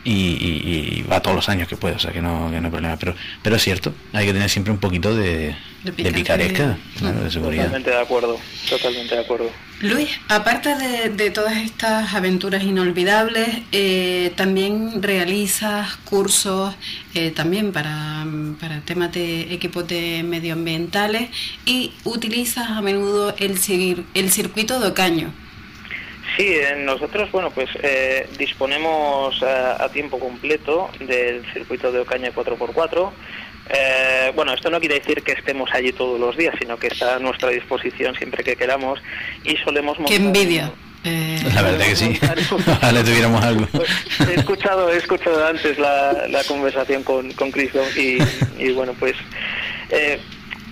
[SPEAKER 3] y, va todos los años que puede, o sea que no, que no hay problema. Pero, pero es cierto, hay que tener siempre un poquito de, de, picaresca, de seguridad.
[SPEAKER 2] Totalmente de acuerdo, totalmente de acuerdo.
[SPEAKER 1] Luis, aparte de, todas estas aventuras inolvidables, eh, también realizas cursos eh, también para, para temas de equipos de medioambientales y utilizas a menudo el, el circuito de Ocaño.
[SPEAKER 2] Sí, nosotros, bueno, pues eh, disponemos a, tiempo completo del circuito de Ocaña 4x4. Eh, bueno, esto no quiere decir que estemos allí todos los días, sino que está a nuestra disposición siempre que queramos y solemos
[SPEAKER 1] montar... ¡Qué envidia!
[SPEAKER 3] Eh, la verdad que sí. *laughs* Ojalá tuviéramos algo.
[SPEAKER 2] Pues, he escuchado, he escuchado antes la, conversación con, con Cristo y, y, bueno, pues eh,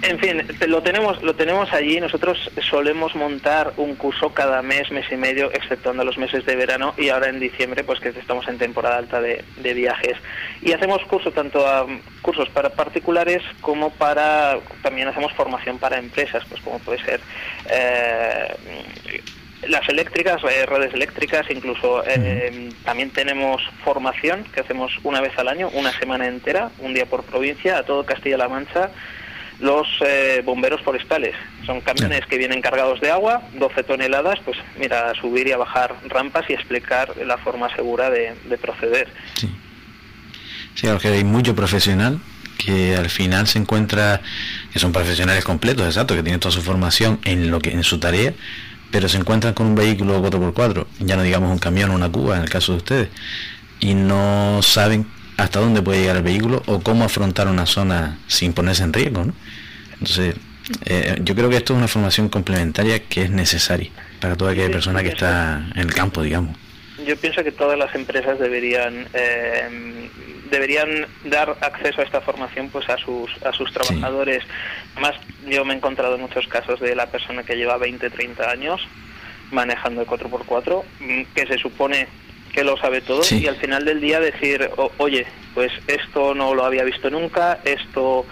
[SPEAKER 2] en fin, lo tenemos, lo tenemos allí. Nosotros solemos montar un curso cada mes, mes y medio, exceptuando los meses de verano y ahora en diciembre, pues que estamos en temporada alta de, viajes. Y hacemos cursos tanto a cursos para particulares como para también hacemos formación para empresas, pues como puede ser eh, las eléctricas, eh, redes eléctricas, incluso eh, también tenemos formación que hacemos una vez al año, una semana entera, un día por provincia, a todo Castilla-La Mancha los eh, bomberos forestales. Son camiones que vienen cargados de agua, 12 toneladas, pues mira, subir y a bajar rampas y explicar la forma segura de, proceder.
[SPEAKER 3] Sí, que hay mucho profesional que al final se encuentra que son profesionales completos, exacto, que tienen toda su formación en lo que en su tarea, pero se encuentran con un vehículo 4x4, ya no digamos un camión o una cuba en el caso de ustedes, y no saben hasta dónde puede llegar el vehículo o cómo afrontar una zona sin ponerse en riesgo, ¿no? Entonces, eh, yo creo que esto es una formación complementaria que es necesaria para toda aquella persona que está en el campo, digamos.
[SPEAKER 2] Yo pienso que todas las empresas deberían eh, deberían dar acceso a esta formación pues a sus a sus trabajadores. Más yo me he encontrado muchos casos de la persona que lleva 20, 30 años manejando el 4x4, mm, que se supone que lo sabe todo y al final del día decir, oye, pues esto no lo había visto nunca, esto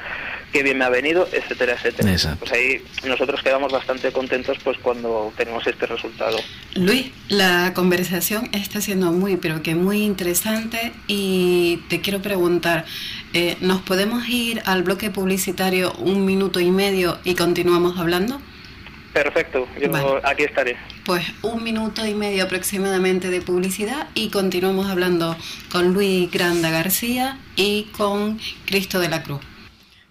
[SPEAKER 2] qué bien me ha venido, etcétera, etcétera. Pues ahí nosotros quedamos bastante contentos pues cuando tenemos este resultado.
[SPEAKER 1] Luis, la conversación está siendo muy, pero que muy interesante y te quiero preguntar, eh, ¿nos podemos ir al bloque publicitario un minuto y medio y continuamos hablando?
[SPEAKER 2] Perfecto, yo aquí estaré.
[SPEAKER 1] Pues un minuto y medio aproximadamente de publicidad y continuamos hablando con Luis Granda García y con Cristo de la Cruz.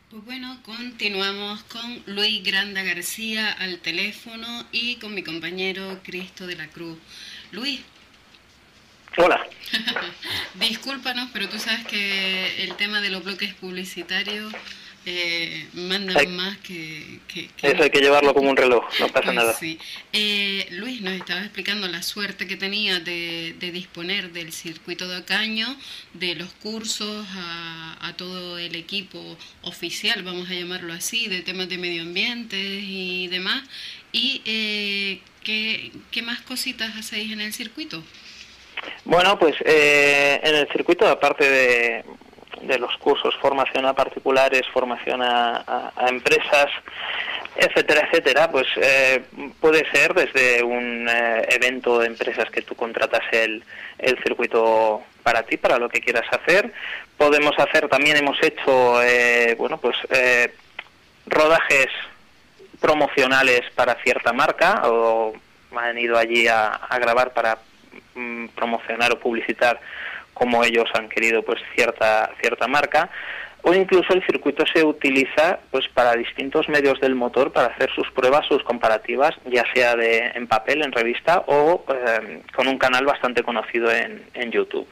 [SPEAKER 1] Pues bueno, continuamos con Luis Granda García al teléfono y con mi compañero Cristo de la Cruz. Luis.
[SPEAKER 2] Hola. *laughs*
[SPEAKER 1] Discúlpanos, pero tú sabes que el tema de los bloques publicitarios eh, mandan más que,
[SPEAKER 2] Eso hay que llevarlo como un reloj, no pasa pues nada.
[SPEAKER 1] Eh, Luis nos estaba explicando la suerte que tenía de, disponer del circuito de caño, de los cursos, a, todo el equipo oficial, vamos a llamarlo así, de temas de medio ambiente y demás. ¿Y eh, ¿qué, qué más cositas hacéis en el circuito?
[SPEAKER 2] Bueno, pues eh, en el circuito, aparte de, de los cursos, formación a particulares, formación a, empresas, etcétera, etcétera, pues eh, puede ser desde un eh, evento de empresas que tú contratas el, el circuito para ti, para lo que quieras hacer. Podemos hacer, también hemos hecho, eh, bueno, pues rodajes promocionales para cierta marca o han ido allí a, a grabar para mm, promocionar o publicitar como ellos han querido pues cierta cierta marca o incluso el circuito se utiliza pues para distintos medios del motor para hacer sus pruebas, sus comparativas, ya sea de en papel, en revista o eh, con un canal bastante conocido en, en YouTube.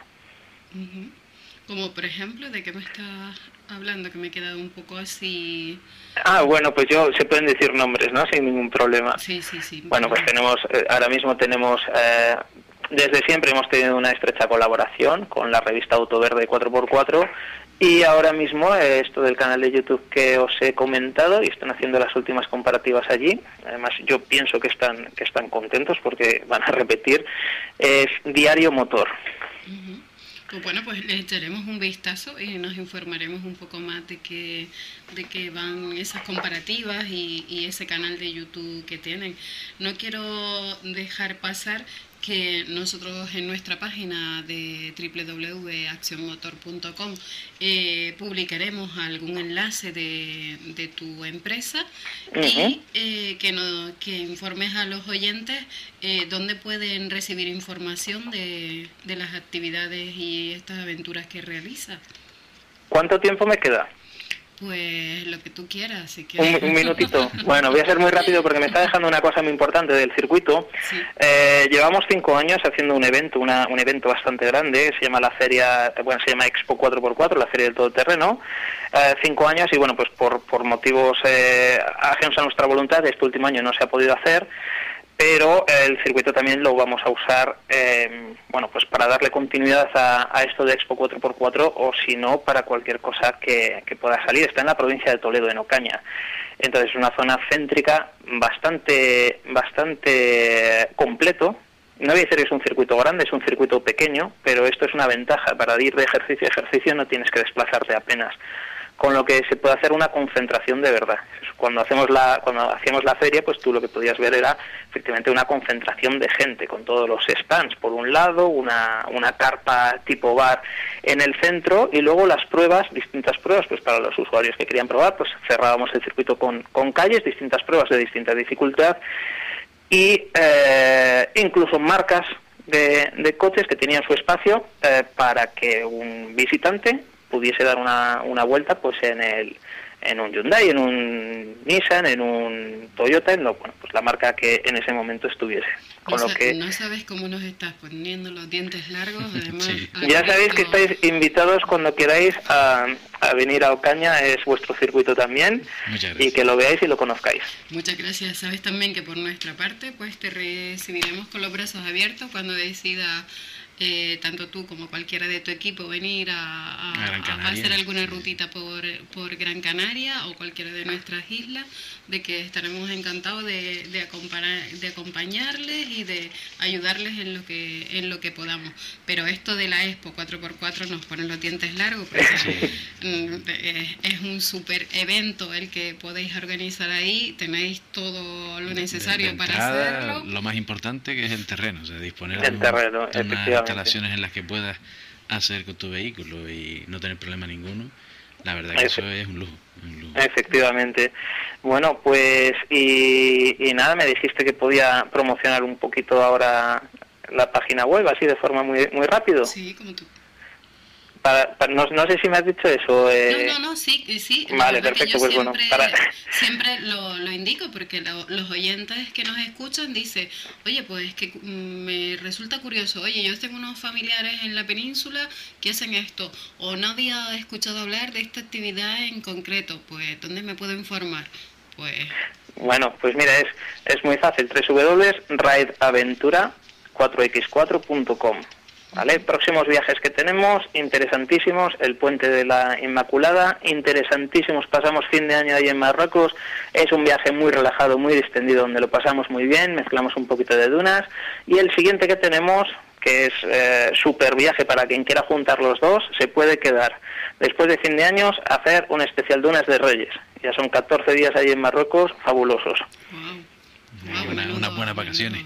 [SPEAKER 1] Como por ejemplo, ¿de qué me estás hablando? Que me he quedado un poco así.
[SPEAKER 2] Ah, bueno, pues yo se pueden decir nombres, ¿no? Sin ningún problema.
[SPEAKER 1] Sí, sí, sí.
[SPEAKER 2] Bueno, pues tenemos, eh, ahora mismo tenemos eh, desde siempre hemos tenido una estrecha colaboración con la revista Autoverde 4x4 y ahora mismo eh, esto del canal de YouTube que os he comentado y están haciendo las últimas comparativas allí. Además yo pienso que están que están contentos porque van a repetir es Diario Motor.
[SPEAKER 1] Pues bueno, pues le echaremos un vistazo y nos informaremos un poco más de qué de que van esas comparativas y, y ese canal de YouTube que tienen. No quiero dejar pasar que nosotros en nuestra página de www.accionmotor.com eh, publicaremos algún enlace de, de tu empresa y eh, que, no, que informes a los oyentes eh, dónde pueden recibir información de, de las actividades y estas aventuras que realiza.
[SPEAKER 2] ¿Cuánto tiempo me queda?
[SPEAKER 1] Pues lo que tú quieras, si
[SPEAKER 2] quieres. Un, minutito. *laughs* Bueno, voy a ser muy rápido porque me está dejando una cosa muy importante del circuito. Eh, llevamos cinco años haciendo un evento, una, un evento bastante grande, se llama la feria, bueno, se llama Expo 4x4, la feria del todoterreno. Eh, cinco años y bueno, pues por, por motivos eh, ajenos a nuestra voluntad, este último año no se ha podido hacer pero el circuito también lo vamos a usar eh, bueno pues para darle continuidad a, esto de Expo 4x4 o si no para cualquier cosa que, pueda salir. Está en la provincia de Toledo en Ocaña. Entonces es una zona céntrica bastante bastante completo. No voy a decir que es un circuito grande, es un circuito pequeño, pero esto es una ventaja. Para ir de ejercicio a ejercicio no tienes que desplazarte apenas con lo que se puede hacer una concentración de verdad. Cuando hacemos cuando hacíamos la feria, pues tú lo que podías ver era efectivamente una concentración de gente con todos los stands por un lado, una, una carpa tipo bar en el centro y luego las pruebas, distintas pruebas, pues para los usuarios que querían probar, pues cerrábamos el circuito con, con calles, distintas pruebas de distinta dificultad y eh, incluso marcas de, de, coches que tenían su espacio eh, para que un visitante pudiese dar una, una vuelta pues en el en un Hyundai, en un Nissan, en un Toyota, en lo, bueno, pues la marca que en ese momento estuviese.
[SPEAKER 1] Con lo que... no sabes cómo nos estás poniendo los dientes largos, *laughs* además...
[SPEAKER 2] Ya sabéis que estáis invitados cuando queráis a, a, venir a Ocaña, es vuestro circuito también, y que lo veáis y lo conozcáis.
[SPEAKER 1] Muchas gracias. Sabes también que por nuestra parte, pues te recibiremos con los brazos abiertos cuando decida eh, tanto tú como cualquiera de tu equipo venir a, hacer alguna rutita por, por, Gran Canaria o cualquiera de nuestras islas, de que estaremos encantados de, de, de acompañarles y de ayudarles en lo que en lo que podamos. Pero esto de la Expo 4x4 nos pone los dientes largos, mm, es, un super evento el que podéis organizar ahí, tenéis todo lo necesario para hacerlo.
[SPEAKER 3] Lo más importante que es el terreno, o sea, disponer
[SPEAKER 2] el terreno,
[SPEAKER 3] instalaciones en las que puedas hacer con tu vehículo y no tener problema ninguno, la verdad que eso es un lujo,
[SPEAKER 2] Efectivamente. Bueno, pues y, y, nada, me dijiste que podía promocionar un poquito ahora la página web, así de forma muy, muy rápido.
[SPEAKER 1] Sí, como tú
[SPEAKER 2] no, no, sé si me has dicho eso.
[SPEAKER 1] Eh... No, no, no, sí, sí.
[SPEAKER 2] Vale, perfecto, pues
[SPEAKER 1] siempre,
[SPEAKER 2] bueno. Para... *laughs*
[SPEAKER 1] Siempre lo, lo, indico porque los oyentes que nos escuchan dicen, oye, pues que mm, me resulta curioso, oye, yo tengo unos familiares en la península que hacen esto, o no había escuchado hablar de esta actividad en concreto, pues, ¿dónde me puedo informar? Pues...
[SPEAKER 2] Bueno, pues mira, es, es muy fácil, www.rideaventura4x4.com. ¿Vale? Próximos viajes que tenemos, interesantísimos, el puente de la Inmaculada, interesantísimos, pasamos fin de año ahí en Marruecos, es un viaje muy relajado, muy distendido, donde lo pasamos muy bien, mezclamos un poquito de dunas, y el siguiente que tenemos, que es eh, super viaje para quien quiera juntar los dos, se puede quedar después de fin de años hacer un especial Dunas de Reyes. Ya son 14 días ahí en Marruecos, fabulosos.
[SPEAKER 3] Ah, unas buenas vacaciones.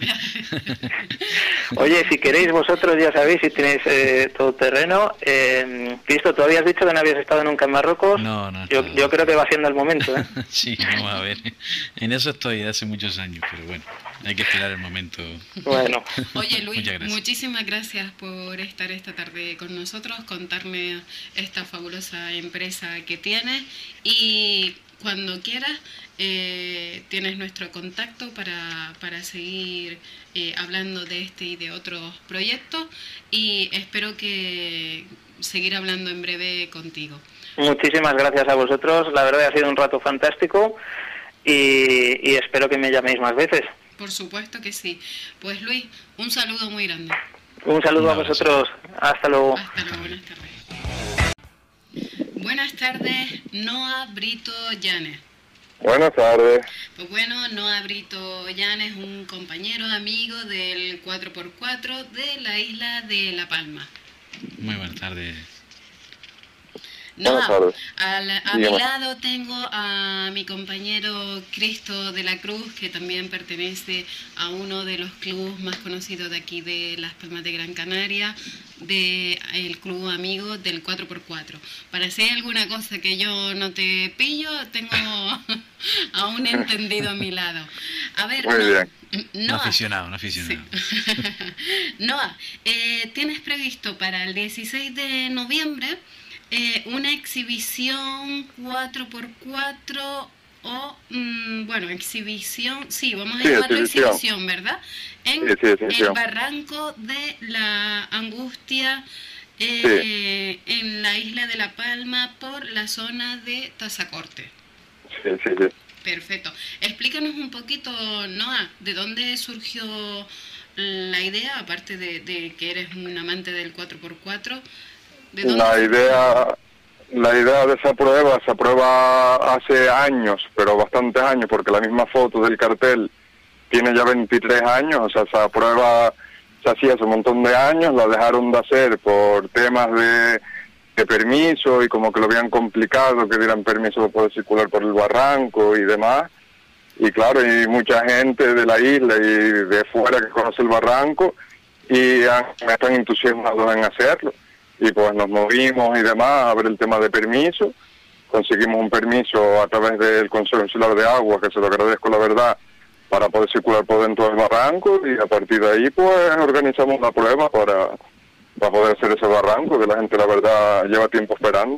[SPEAKER 2] Oye, si queréis vosotros, ya sabéis, si tenéis eh, todo terreno. Eh, Cristo, ¿tú habías dicho que no habías estado nunca en Marruecos?
[SPEAKER 3] No, no.
[SPEAKER 2] Yo, yo creo que va siendo el momento. ¿eh? *laughs*
[SPEAKER 3] sí, vamos a ver. En eso estoy hace muchos años, pero bueno, hay que esperar el momento.
[SPEAKER 2] Bueno. *laughs*
[SPEAKER 1] Oye, Luis, muchísimas gracias por estar esta tarde con nosotros, contarme esta fabulosa empresa que tienes y cuando quieras eh, tienes nuestro contacto para, para seguir eh, hablando de este y de otros proyectos y espero que seguir hablando en breve contigo.
[SPEAKER 2] Muchísimas gracias a vosotros, la verdad ha sido un rato fantástico y, y espero que me llaméis más veces.
[SPEAKER 1] Por supuesto que sí. Pues Luis, un saludo muy grande.
[SPEAKER 2] Un saludo a vosotros. Hasta luego.
[SPEAKER 1] Hasta luego, buenas tardes. Buenas tardes, Noah Brito Llanes.
[SPEAKER 5] Buenas tardes.
[SPEAKER 1] Pues bueno, Noah Brito Llanes es un compañero, amigo del 4x4 de la isla de La Palma.
[SPEAKER 3] Muy buenas tardes.
[SPEAKER 1] No, a mi lado tengo a mi compañero Cristo de la Cruz, que también pertenece a uno de los clubes más conocidos de aquí de Las Palmas de Gran Canaria, del el club amigo del 4x4. Para hacer alguna cosa que yo no te pillo, tengo *laughs* a un entendido a mi lado. A ver,
[SPEAKER 5] Muy bien.
[SPEAKER 3] no aficionado, no aficionado. *laughs*
[SPEAKER 1] Noah, eh, ¿tienes previsto para el 16 de noviembre? Eh, una exhibición 4x4 o, mm, bueno, exhibición, sí, vamos a llamarlo exhibición. ¿verdad? En el barranco de la angustia eh, en la isla de La Palma por la zona de Tazacorte.
[SPEAKER 5] Sí, sí, sí.
[SPEAKER 1] Perfecto. Explícanos un poquito, Noah, ¿de dónde surgió la idea, aparte de, de que eres un amante del 4x4?
[SPEAKER 5] La idea, la idea de esa prueba se aprueba hace años, pero bastantes años, porque la misma foto del cartel tiene ya 23 años, o sea, esa prueba se hacía hace un montón de años, la dejaron de hacer por temas de, de permiso y como que lo habían complicado, que dieran permiso para poder circular por el barranco y demás. Y claro, hay mucha gente de la isla y de fuera que conoce el barranco y están entusiasmados en hacerlo y pues nos movimos y demás a ver el tema de permiso. Conseguimos un permiso a través del Consejo Insular de Agua, que se lo agradezco la verdad, para poder circular por dentro del barranco y a partir de ahí pues organizamos la prueba para, para poder hacer ese barranco que la gente la verdad lleva tiempo esperando.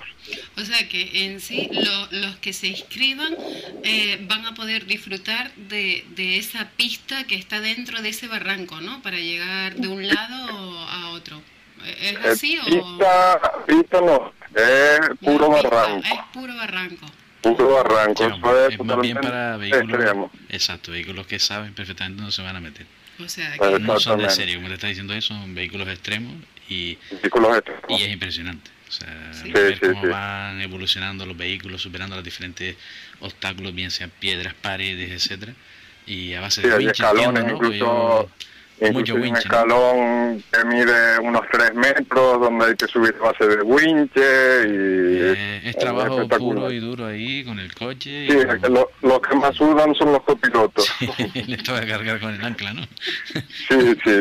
[SPEAKER 1] O sea que en sí los que se inscriban eh, van a poder disfrutar de, de esa pista que está dentro de ese barranco, ¿no? Para llegar de un lado a otro. ¿Es
[SPEAKER 5] Eh,
[SPEAKER 1] así o...?
[SPEAKER 5] Pista, pista no, es puro
[SPEAKER 1] No, pista,
[SPEAKER 5] barranco.
[SPEAKER 1] Es puro barranco.
[SPEAKER 5] Puro barranco,
[SPEAKER 3] Sí,
[SPEAKER 5] eso es,
[SPEAKER 3] es más bien para vehículos.
[SPEAKER 5] extremo.
[SPEAKER 3] Exacto, vehículos que saben perfectamente dónde se van a meter.
[SPEAKER 1] O sea que...
[SPEAKER 3] No son de serie, como te está diciendo eso, son vehículos extremos y,
[SPEAKER 5] Vehículos extremos.
[SPEAKER 3] y es impresionante. O sea,
[SPEAKER 1] Sí.
[SPEAKER 3] ver
[SPEAKER 5] Sí,
[SPEAKER 3] cómo
[SPEAKER 5] sí.
[SPEAKER 3] van evolucionando los vehículos, superando los diferentes obstáculos, bien sean piedras, paredes, etcétera Y a base
[SPEAKER 5] Sí,
[SPEAKER 3] de
[SPEAKER 5] hay
[SPEAKER 3] winches,
[SPEAKER 5] escalones,
[SPEAKER 3] entiendo, ¿no? Porque
[SPEAKER 5] incluso,
[SPEAKER 3] yo-
[SPEAKER 5] incluso
[SPEAKER 3] mucho
[SPEAKER 5] un escalón que mide unos 3 metros, donde hay que subir base de winche y...
[SPEAKER 3] Eh, es trabajo
[SPEAKER 5] espectacular.
[SPEAKER 3] puro y duro ahí con el coche.
[SPEAKER 5] Sí,
[SPEAKER 3] y
[SPEAKER 5] es lo, lo que más sudan son los copilotos. *laughs*
[SPEAKER 3] le toca cargar con el ancla, ¿no?
[SPEAKER 5] Sí, sí.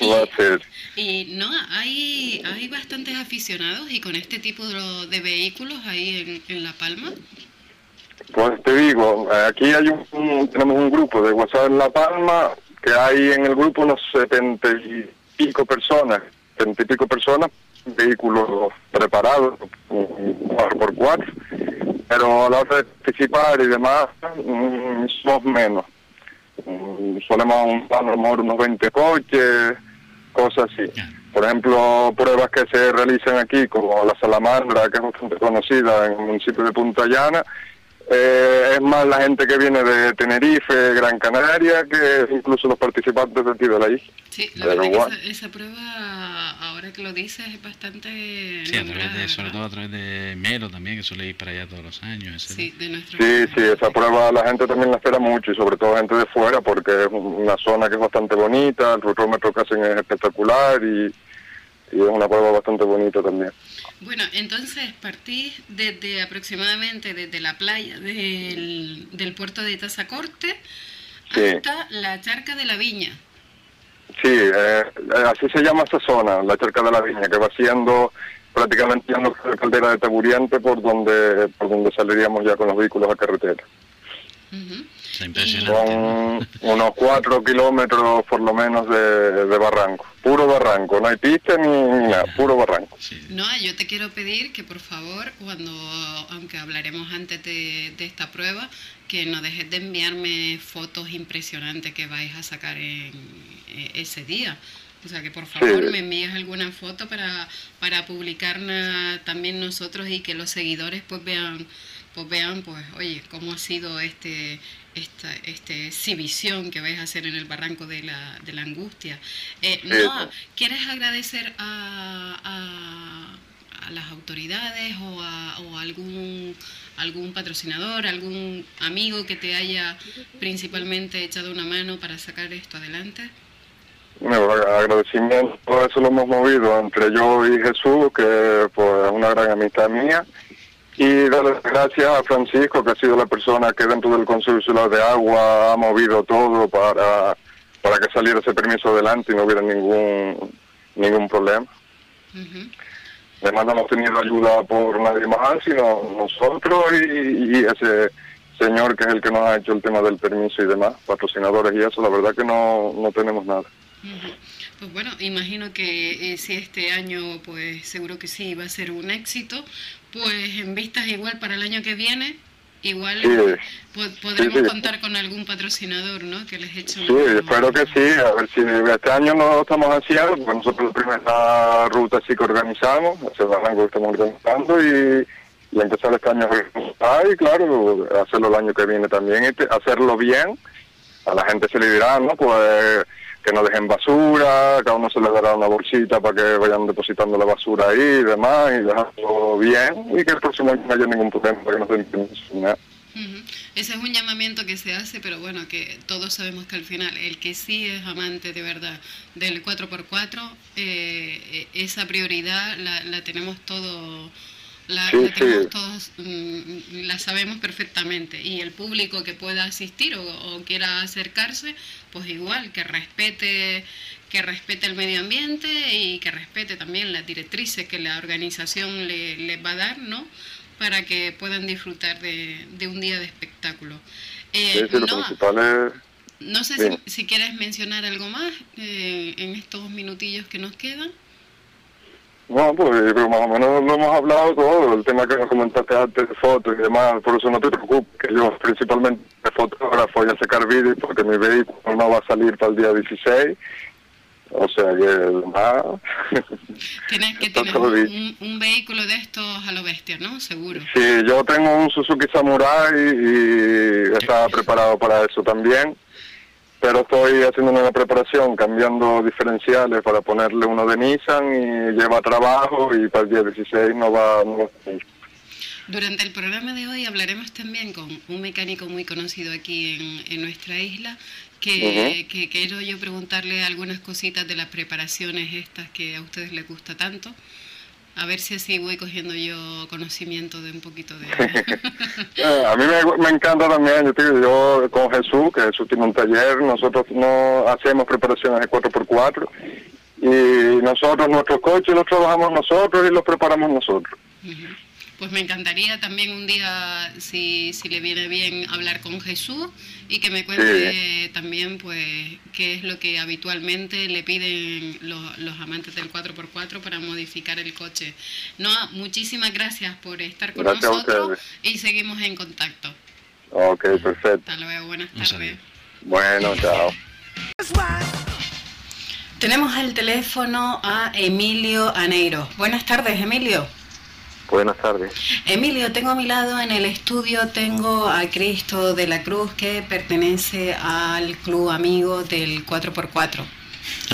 [SPEAKER 5] *laughs* Va a ser.
[SPEAKER 1] Y no, hay, hay bastantes aficionados y con este tipo de, vehículos ahí en, en La Palma.
[SPEAKER 5] Pues te digo, eh, aquí hay un, un- tenemos un grupo de WhatsApp en La Palma, que hay en el grupo unos setenta y pico personas, setenta y pico personas, vehículos preparados, cuatro por cuatro, pero a la hora de participar y demás, mm, somos menos. Mm, Solemos juntar a lo mejor unos 20 coches, cosas así. Por ejemplo, pruebas que se realizan aquí, como la salamandra, que es bastante conocida en el municipio de Punta Llana, eh, es más la gente que viene de Tenerife, Gran Canaria, que incluso los participantes de aquí de la isla.
[SPEAKER 1] Sí, la verdad que
[SPEAKER 5] bueno.
[SPEAKER 1] esa, esa prueba, ahora que lo dices, es bastante...
[SPEAKER 3] Sí, a través de, sobre todo a través de Melo también, que suele ir para allá todos los años.
[SPEAKER 1] Sí, de nuestro...
[SPEAKER 5] Sí, sí, esa prueba la gente también la espera mucho y sobre todo gente de fuera porque es una zona que es bastante bonita, el rutómetro que hacen es espectacular y, y es una prueba bastante bonita también.
[SPEAKER 1] Bueno, entonces partís desde aproximadamente desde la playa del, del puerto de Tazacorte
[SPEAKER 5] Sí.
[SPEAKER 1] hasta la charca de la viña.
[SPEAKER 5] Sí, eh, eh, así se llama esa zona, la cerca de la viña, que va siendo prácticamente ya la caldera de Taburiente por donde por donde saliríamos ya con los vehículos a carretera.
[SPEAKER 3] Está impresionante.
[SPEAKER 5] Son unos cuatro kilómetros por lo menos de, de barranco, puro barranco, no hay pista ni, ni nada, puro barranco.
[SPEAKER 3] Sí.
[SPEAKER 1] No, yo te quiero pedir que por favor, cuando, aunque hablaremos antes de, de esta prueba, que no dejes de enviarme fotos impresionantes que vais a sacar en, eh, ese día. O sea, que por favor
[SPEAKER 5] Sí.
[SPEAKER 1] me envíes alguna foto para, para publicarla también nosotros y que los seguidores pues vean, pues vean, pues, oye, cómo ha sido este esta este exhibición que vais a hacer en el barranco de la, de la angustia. Eh, Noa, ¿quieres agradecer a, a, a las autoridades o a, o a algún algún patrocinador, algún amigo que te haya principalmente echado una mano para sacar esto adelante?
[SPEAKER 5] Bueno, agradecimiento, todo eso lo hemos movido entre yo y Jesús, que pues es una gran amistad mía. Y darle las gracias a Francisco, que ha sido la persona que dentro del Consejo Insular de Agua ha movido todo para, para que saliera ese permiso adelante y no hubiera ningún, ningún problema. Además no hemos tenido ayuda por nadie más, sino nosotros y, y ese señor que es el que nos ha hecho el tema del permiso y demás, patrocinadores y eso, la verdad que no, no tenemos nada.
[SPEAKER 1] Pues bueno, imagino que eh, si este año, pues seguro que sí va a ser un éxito, pues en vistas igual para el año que viene, igual
[SPEAKER 5] Sí.
[SPEAKER 1] po- podremos
[SPEAKER 5] Sí, sí.
[SPEAKER 1] contar con algún patrocinador, ¿no? Que les eche
[SPEAKER 5] Sí, espero que sí, a ver si este año no estamos haciendo, porque nosotros la primera ruta sí que organizamos, barranco que estamos organizando y, y empezar este año a y claro, hacerlo el año que viene también y hacerlo bien, a la gente se le dirá, ¿no? Pues que no dejen basura, cada uno se le dará una bolsita para que vayan depositando la basura ahí y demás, y dejarlo bien, y que el próximo año no haya ningún problema, para que no se nada.
[SPEAKER 1] Ese es un llamamiento que se hace, pero bueno, que todos sabemos que al final el que sí es amante de verdad del 4x4, eh, eh, esa prioridad la, la tenemos todo, la,
[SPEAKER 5] Sí,
[SPEAKER 1] la tenemos
[SPEAKER 5] sí.
[SPEAKER 1] todos, mm, la sabemos perfectamente. Y el público que pueda asistir o, o quiera acercarse, pues igual, que respete que respete el medio ambiente y que respete también las directrices que la organización le, les va a dar, ¿no? Para que puedan disfrutar de, de un día de espectáculo. Eh,
[SPEAKER 5] Sí, sí, lo
[SPEAKER 1] Noa,
[SPEAKER 5] principal es
[SPEAKER 1] No sé si, si, quieres mencionar algo más eh, en estos minutillos que nos quedan.
[SPEAKER 5] Bueno, pues más o menos lo hemos hablado todo, el tema que nos comentaste antes de fotos y demás, por eso no te preocupes, que yo principalmente de fotógrafo y a sacar vídeos porque mi vehículo no va a salir para el día 16, o sea que más... *laughs*
[SPEAKER 1] Tienes que tener un, un, vehículo de estos a lo bestia, ¿no? Seguro.
[SPEAKER 5] Sí, yo tengo un Suzuki Samurai y está *laughs* preparado para eso también pero estoy haciendo una preparación, cambiando diferenciales para ponerle uno de Nissan y lleva trabajo y para el día 16 no va, no va a
[SPEAKER 1] Durante el programa de hoy hablaremos también con un mecánico muy conocido aquí en, en nuestra isla, que, que, quiero yo preguntarle algunas cositas de las preparaciones estas que a ustedes les gusta tanto. A ver si así voy cogiendo yo conocimiento de un poquito de... *laughs*
[SPEAKER 5] Eh, a mí me, encanta también, yo, digo, yo con Jesús, que Jesús tiene un taller, nosotros no hacemos preparaciones de 4x4 y nosotros nuestros coches los trabajamos nosotros y los preparamos nosotros.
[SPEAKER 1] Pues me encantaría también un día, si, si le viene bien, hablar con Jesús y que me cuente también pues qué es lo que habitualmente le piden los, los amantes del 4x4 para modificar el coche. No, muchísimas gracias por estar con nosotros y seguimos en contacto.
[SPEAKER 5] Ok, perfecto.
[SPEAKER 1] Hasta luego, buenas tardes.
[SPEAKER 5] Bueno, chao.
[SPEAKER 1] Tenemos al teléfono a Emilio Aneiro. Buenas tardes, Emilio.
[SPEAKER 6] Buenas tardes.
[SPEAKER 1] Emilio, tengo a mi lado en el estudio, tengo a Cristo de la Cruz que pertenece al club amigo del 4x4.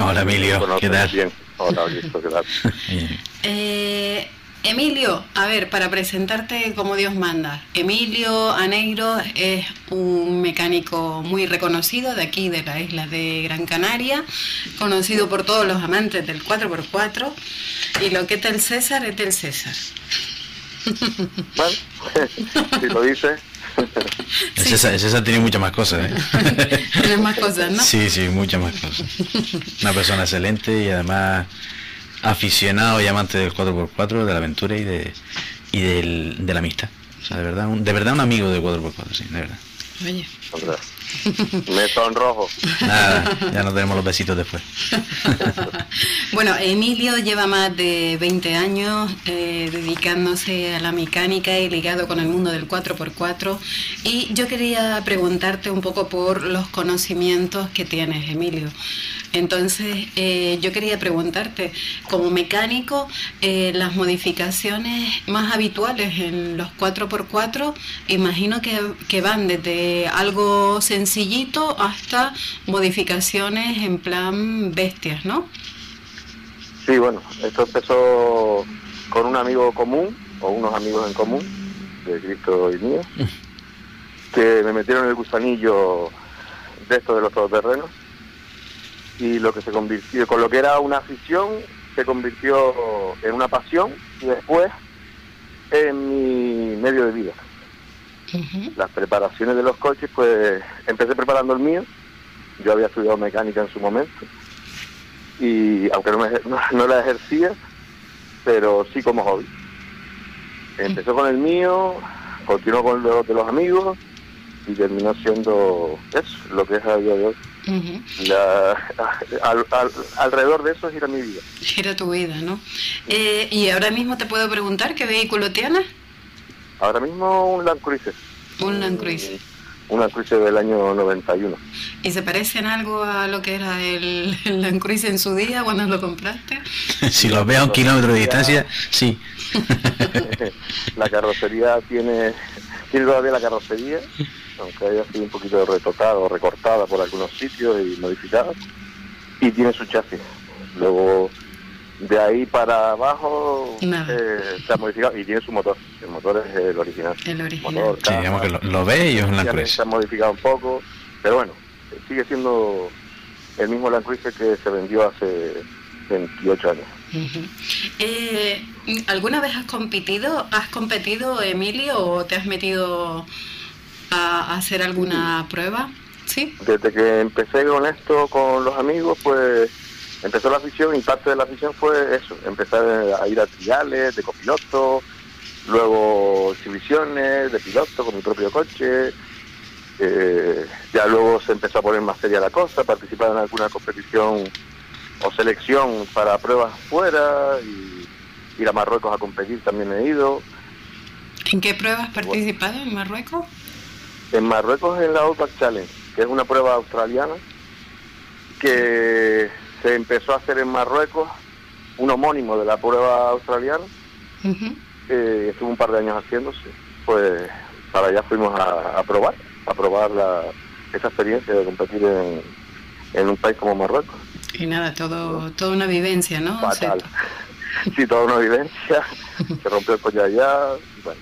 [SPEAKER 3] Hola Emilio, ¿qué tal? Bien.
[SPEAKER 6] Hola Cristo, ¿qué tal? *laughs*
[SPEAKER 1] eh, Emilio, a ver, para presentarte como Dios manda. Emilio Aneiro es un mecánico muy reconocido de aquí, de la isla de Gran Canaria, conocido por todos los amantes del 4x4. Y lo que es el César es del César.
[SPEAKER 6] Bueno, *laughs* si lo dice. *laughs*
[SPEAKER 3] El César, tiene muchas más cosas,
[SPEAKER 1] ¿eh? Tiene más cosas, ¿no?
[SPEAKER 3] Sí, sí, muchas más cosas. Una persona excelente y además aficionado y amante del 4x4, de la aventura y de, y del, de la amistad. O sea, de verdad, un, de verdad un amigo del 4x4, sí, de verdad.
[SPEAKER 1] Oye.
[SPEAKER 6] Me sonrojo.
[SPEAKER 3] Nada, ya nos tenemos los besitos después. *laughs*
[SPEAKER 1] bueno, Emilio lleva más de 20 años eh, dedicándose a la mecánica y ligado con el mundo del 4x4. Y yo quería preguntarte un poco por los conocimientos que tienes, Emilio. Entonces, eh, yo quería preguntarte, como mecánico, eh, las modificaciones más habituales en los 4x4, imagino que, que van desde algo sencillito hasta modificaciones en plan bestias, ¿no?
[SPEAKER 6] Sí, bueno, esto empezó con un amigo común, o unos amigos en común, de Cristo y mío, que me metieron el gusanillo de esto de los todoterrenos y lo que se convirtió, con lo que era una afición, se convirtió en una pasión y después en mi medio de vida. Las preparaciones de los coches, pues empecé preparando el mío, yo había estudiado mecánica en su momento, y aunque no, me, no, la ejercía, pero sí como hobby. Empezó con el mío, continuó con los de los amigos y terminó siendo eso, lo que es a día de hoy alrededor de eso gira mi vida.
[SPEAKER 1] Gira tu vida, ¿no? Eh, y ahora mismo te puedo preguntar qué vehículo tienes.
[SPEAKER 6] Ahora mismo un Land Cruiser.
[SPEAKER 1] Un Land Cruiser.
[SPEAKER 6] Un Land Cruiser del año 91.
[SPEAKER 1] ¿Y se parece en algo a lo que era el, Land Cruiser en su día cuando lo compraste? *laughs*
[SPEAKER 3] si lo veo a un kilómetro de distancia, sí. *laughs*
[SPEAKER 6] la carrocería tiene, tiene todavía la carrocería, aunque haya sido un poquito retocada o recortada por algunos sitios y modificada, y tiene su chasis. Luego, de ahí para abajo eh, se ha modificado y tiene su motor. El motor es el original.
[SPEAKER 1] El original.
[SPEAKER 3] sí, digamos que lo, ve y es un Land Cruiser.
[SPEAKER 6] Se ha modificado un poco, pero bueno, sigue siendo el mismo Land Cruiser que se vendió hace 28 años.
[SPEAKER 1] Eh, ¿Alguna vez has competido, has competido, Emilio, o te has metido a hacer alguna prueba? Sí.
[SPEAKER 6] Desde que empecé con esto, con los amigos, pues empezó la afición y parte de la afición fue eso, empezar a ir a triales de copiloto, luego exhibiciones de piloto con mi propio coche Eh, ya luego se empezó a poner más seria la cosa, participar en alguna competición o selección para pruebas fuera y ir a Marruecos a competir también he ido.
[SPEAKER 1] ¿En qué pruebas has participado en Marruecos?
[SPEAKER 6] En Marruecos en la Outback Challenge, que es una prueba australiana que se empezó a hacer en Marruecos, un homónimo de la prueba australiana, eh, estuvo un par de años haciéndose, pues para allá fuimos a, probar, a probar la, esa experiencia de competir en, en un país como Marruecos.
[SPEAKER 1] Y nada, todo, toda una vivencia, ¿no?
[SPEAKER 6] Fatal. *laughs* sí, toda una vivencia. *laughs* Se rompió el collar allá. Bueno,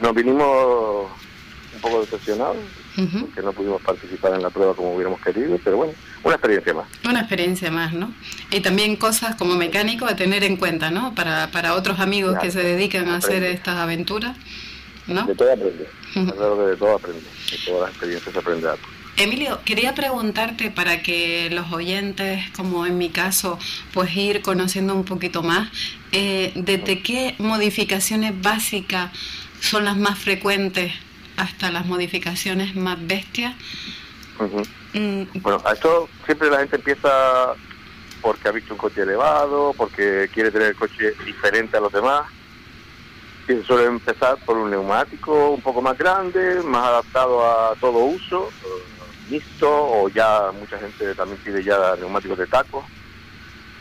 [SPEAKER 6] nos vinimos, un poco decepcionados porque no pudimos participar en la prueba como hubiéramos querido, pero bueno, una experiencia más.
[SPEAKER 1] Una experiencia más, ¿no? Y también cosas como mecánico a tener en cuenta, ¿no? Para, para otros amigos que se dedican a hacer estas aventuras, ¿no?
[SPEAKER 6] De todo aprende. Claro que de todo aprende. De todas las experiencias aprende algo.
[SPEAKER 1] Emilio, quería preguntarte para que los oyentes, como en mi caso, pues ir conociendo un poquito más, eh, ¿desde qué modificaciones básicas son las más frecuentes hasta las modificaciones más bestias?
[SPEAKER 6] Mm. Bueno, a esto siempre la gente empieza porque ha visto un coche elevado, porque quiere tener el coche diferente a los demás. Y suele empezar por un neumático un poco más grande, más adaptado a todo uso, mixto, o ya mucha gente también pide ya neumáticos de taco.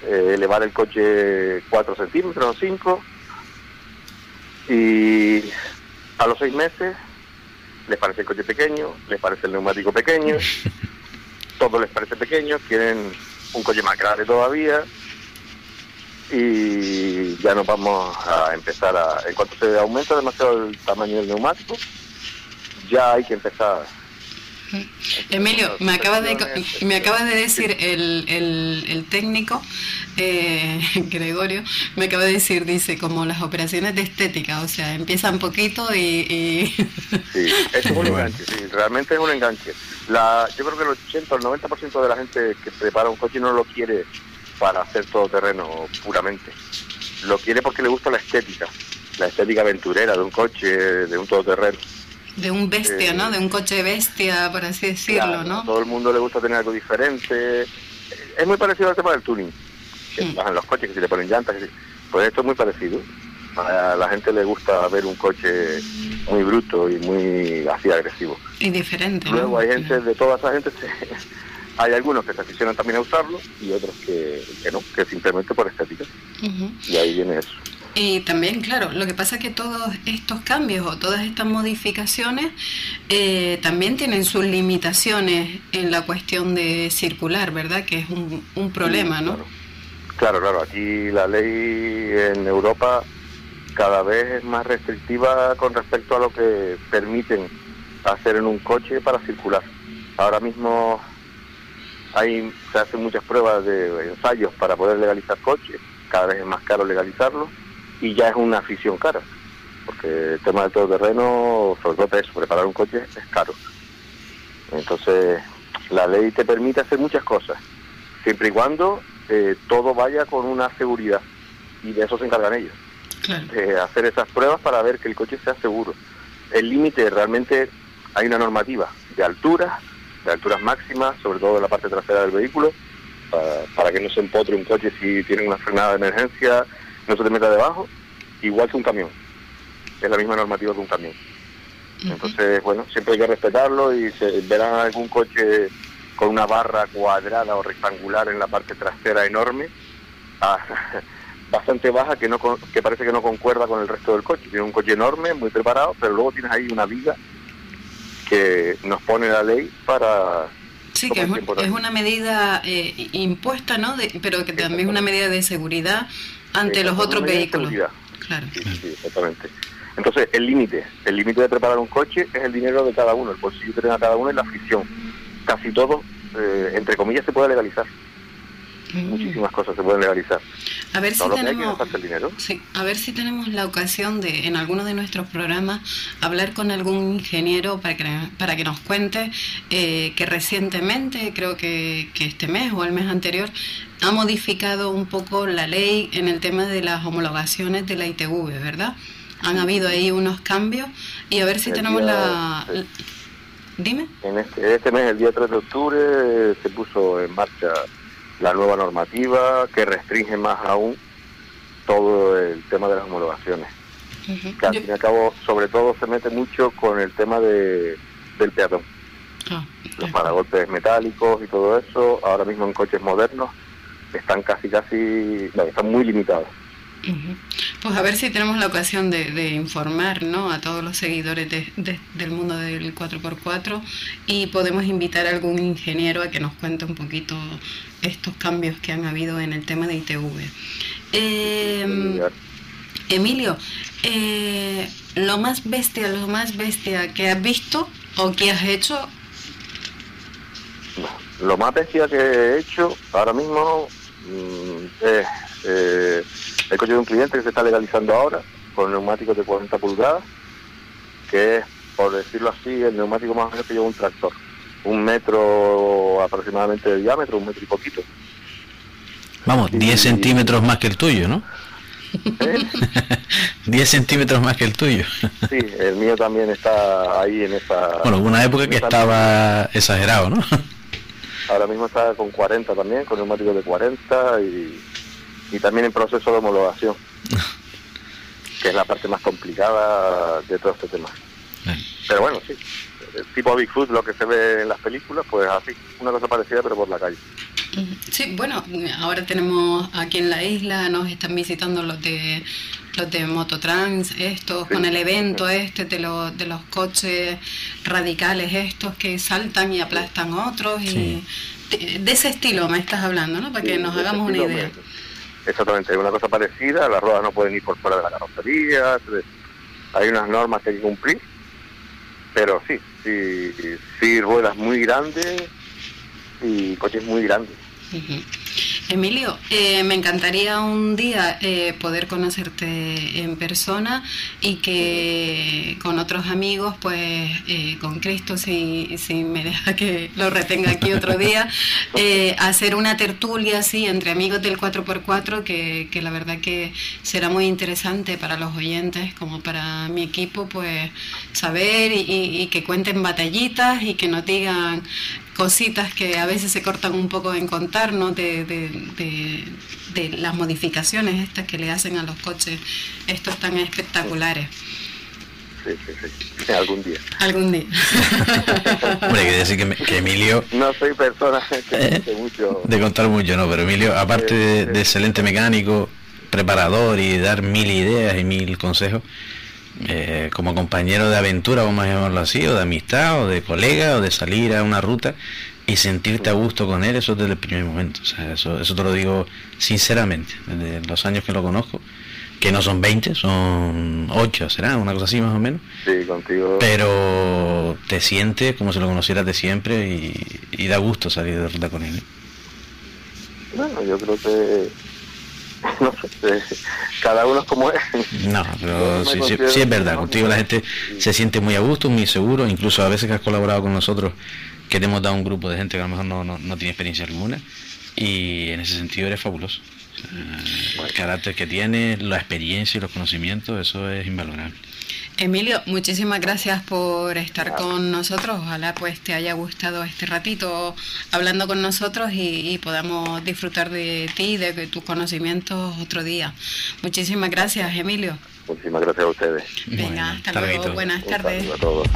[SPEAKER 6] Eh, elevar el coche 4 centímetros o 5. Y a los 6 meses les parece el coche pequeño, les parece el neumático pequeño, *laughs* todo les parece pequeño, quieren un coche más grande todavía y ya nos vamos a empezar a, en cuanto se aumenta demasiado el tamaño del neumático, ya hay que empezar
[SPEAKER 1] Emilio, me acaba de, me acaba de decir el, el, técnico, eh, *laughs* Gregorio, me acaba de decir, dice, como las operaciones de estética, o sea, empiezan poquito y... *laughs*
[SPEAKER 6] Sí, es un enganche, sí, realmente es un enganche. La, yo creo que el 80 o el 90% de la gente que prepara un coche no lo quiere para hacer todo terreno puramente. Lo quiere porque le gusta la estética, la estética aventurera de un coche, de un todoterreno
[SPEAKER 1] de un bestia, ¿no? De un coche bestia, por así decirlo, ¿no?
[SPEAKER 6] A todo el mundo le gusta tener algo diferente. Es muy parecido al tema del tuning. Que mm. los coches, que se le ponen llantas. Pues esto es muy parecido. A la gente le gusta ver un coche muy bruto y muy así agresivo.
[SPEAKER 1] Y diferente.
[SPEAKER 6] Luego hay gente, de toda esa gente, *laughs* hay algunos que se aficionan también a usarlo y otros que, no, que simplemente por estética. Y ahí viene eso.
[SPEAKER 1] Y también, claro, lo que pasa es que todos estos cambios o todas estas modificaciones eh, también tienen sus limitaciones en la cuestión de circular, ¿verdad? Que es un, problema, ¿no?
[SPEAKER 6] Claro. claro, Aquí la ley en Europa cada vez es más restrictiva con respecto a lo que permiten hacer en un coche para circular. Ahora mismo hay, se hacen muchas pruebas de ensayos para poder legalizar coches, cada vez es más caro legalizarlo y ya es una afición cara, porque el tema del todoterreno, sobre todo eso, preparar un coche es caro. Entonces, la ley te permite hacer muchas cosas, siempre y cuando eh, todo vaya con una seguridad, y de eso se encargan ellos, de hacer esas pruebas para ver que el coche sea seguro. El límite realmente hay una normativa de altura, de alturas máximas, sobre todo en la parte trasera del vehículo, para, para que no se empotre un coche si tiene una frenada de emergencia, no se te meta debajo, igual que un camión. Es la misma normativa que un camión. Entonces, bueno, siempre hay que respetarlo y se verán algún coche con una barra cuadrada o rectangular en la parte trasera enorme, ah, *laughs* bastante baja, que no que parece que no concuerda con el resto del coche. Tiene un coche enorme, muy preparado, pero luego tienes ahí una viga que nos pone la ley para
[SPEAKER 1] Sí, que es, una medida eh, impuesta, ¿no? pero que también es una medida de seguridad ante los otros vehículos.
[SPEAKER 6] Claro. Sí, sí, exactamente. Entonces, el límite, el límite de preparar un coche es el dinero de cada uno, el bolsillo que tenga cada uno es la afición. Casi todo, eh, entre comillas, se puede legalizar. Muchísimas cosas se pueden legalizar.
[SPEAKER 1] A ver, si tenemos, a ver si tenemos la ocasión de, en alguno de nuestros programas, hablar con algún ingeniero para que, para que nos cuente eh, que recientemente, creo que, que este mes o el mes anterior, ha modificado un poco la ley en el tema de las homologaciones de la ITV, ¿verdad? Han habido ahí unos cambios y a ver si tenemos la... Dime.
[SPEAKER 6] En este, este mes, el día 3 de octubre, se puso en marcha la nueva normativa que restringe más aún todo el tema de las homologaciones. Que al fin y al cabo, sobre todo, se mete mucho con el tema de, del peatón.
[SPEAKER 1] Ah,
[SPEAKER 6] Los paragolpes metálicos y todo eso, ahora mismo en coches modernos, están casi, casi, no, están muy limitados.
[SPEAKER 1] Pues a ver si tenemos la ocasión de, de informar ¿no? a todos los seguidores de- de- del mundo del 4x4 y podemos invitar a algún ingeniero a que nos cuente un poquito estos cambios que han habido en el tema de ITV. Eh, Emilio, eh, lo más bestia, lo más bestia que has visto o que has hecho,
[SPEAKER 6] Lo más bestia que he hecho ahora mismo mm, es eh, el coche de un cliente que se está legalizando ahora con neumáticos de 40 pulgadas, que es, por decirlo así, el neumático más grande que lleva un tractor. Un metro aproximadamente de diámetro, un metro y poquito.
[SPEAKER 3] Vamos, 10 centímetros más que el tuyo, ¿no?
[SPEAKER 6] ¿Eh? *laughs*
[SPEAKER 3] 10 centímetros más que el tuyo.
[SPEAKER 6] Sí, el mío también está ahí en esa...
[SPEAKER 3] Bueno, una época que estaba exagerado, ¿no?
[SPEAKER 6] Ahora mismo está con 40 también, con neumáticos de 40 y, y también en proceso de homologación, *laughs* que es la parte más complicada de todo este tema. Pero bueno, sí, el tipo Bigfoot, lo que se ve en las películas, pues así, una cosa parecida pero por la calle.
[SPEAKER 1] Sí, bueno, ahora tenemos aquí en la isla, nos están visitando los de los de Mototrans, estos,
[SPEAKER 6] Sí.
[SPEAKER 1] con el evento este de, los de los coches radicales estos que saltan y aplastan otros y
[SPEAKER 3] Sí.
[SPEAKER 1] de, de ese estilo me estás hablando, ¿no? Para que
[SPEAKER 6] Sí,
[SPEAKER 1] nos hagamos una idea.
[SPEAKER 6] me- Exactamente, es una cosa parecida, las ruedas no pueden ir por fuera de la carrocería, hay unas normas que hay que cumplir, pero sí, sí, sí ruedas muy grandes y coches muy grandes.
[SPEAKER 1] Emilio, eh, me encantaría un día eh, poder conocerte en persona y que con otros amigos, pues eh, con Cristo, si, si me deja que lo retenga aquí otro día, *laughs* eh, hacer una tertulia así entre amigos del 4x4 que, que la verdad que será muy interesante para los oyentes como para mi equipo, pues saber y, y- y que cuenten batallitas y que nos digan cositas que a veces se cortan un poco en contar, ¿no? De, de, de- de las modificaciones estas que le hacen a los coches, estos tan espectaculares.
[SPEAKER 6] Sí, sí, sí, algún día.
[SPEAKER 1] Algún día. *laughs*
[SPEAKER 3] Hombre, hay que decir que, me- que Emilio,
[SPEAKER 6] No soy persona que
[SPEAKER 3] Eh,
[SPEAKER 6] mucho.
[SPEAKER 3] de contar mucho, ¿no? Pero Emilio, aparte de, de excelente mecánico, preparador y dar mil ideas y mil consejos, eh, como compañero de aventura, vamos a llamarlo así, o de amistad, o de colega, o de salir a una ruta y sentirte a gusto con él, eso desde el primer momento. O sea, eso, eso te lo digo sinceramente, desde los años que lo conozco, que no son 20, son 8, será, una cosa así más o menos.
[SPEAKER 6] Sí, contigo.
[SPEAKER 3] Pero te sientes como si lo conocieras de siempre y, y da gusto salir de ruta con él. ¿eh?
[SPEAKER 6] Bueno, yo creo que. *laughs* No sé, eh, cada uno es como es.
[SPEAKER 3] No, *laughs* pero sí, sí, sí es verdad, contigo la gente se siente muy a gusto, muy seguro, incluso a veces que has colaborado con nosotros, que te hemos dado un grupo de gente que a lo mejor no, no, no tiene experiencia alguna, y en ese sentido eres fabuloso. El carácter que tienes, la experiencia y los conocimientos, eso es invalorable.
[SPEAKER 1] Emilio, muchísimas gracias por estar con nosotros. Ojalá pues te haya gustado este ratito hablando con nosotros y, y podamos disfrutar de ti, de, tus conocimientos otro día. Muchísimas gracias, Emilio.
[SPEAKER 6] Muchísimas gracias a ustedes.
[SPEAKER 1] Venga,
[SPEAKER 3] Bueno,
[SPEAKER 1] hasta luego. Buenas tardes.
[SPEAKER 6] saludo a todos.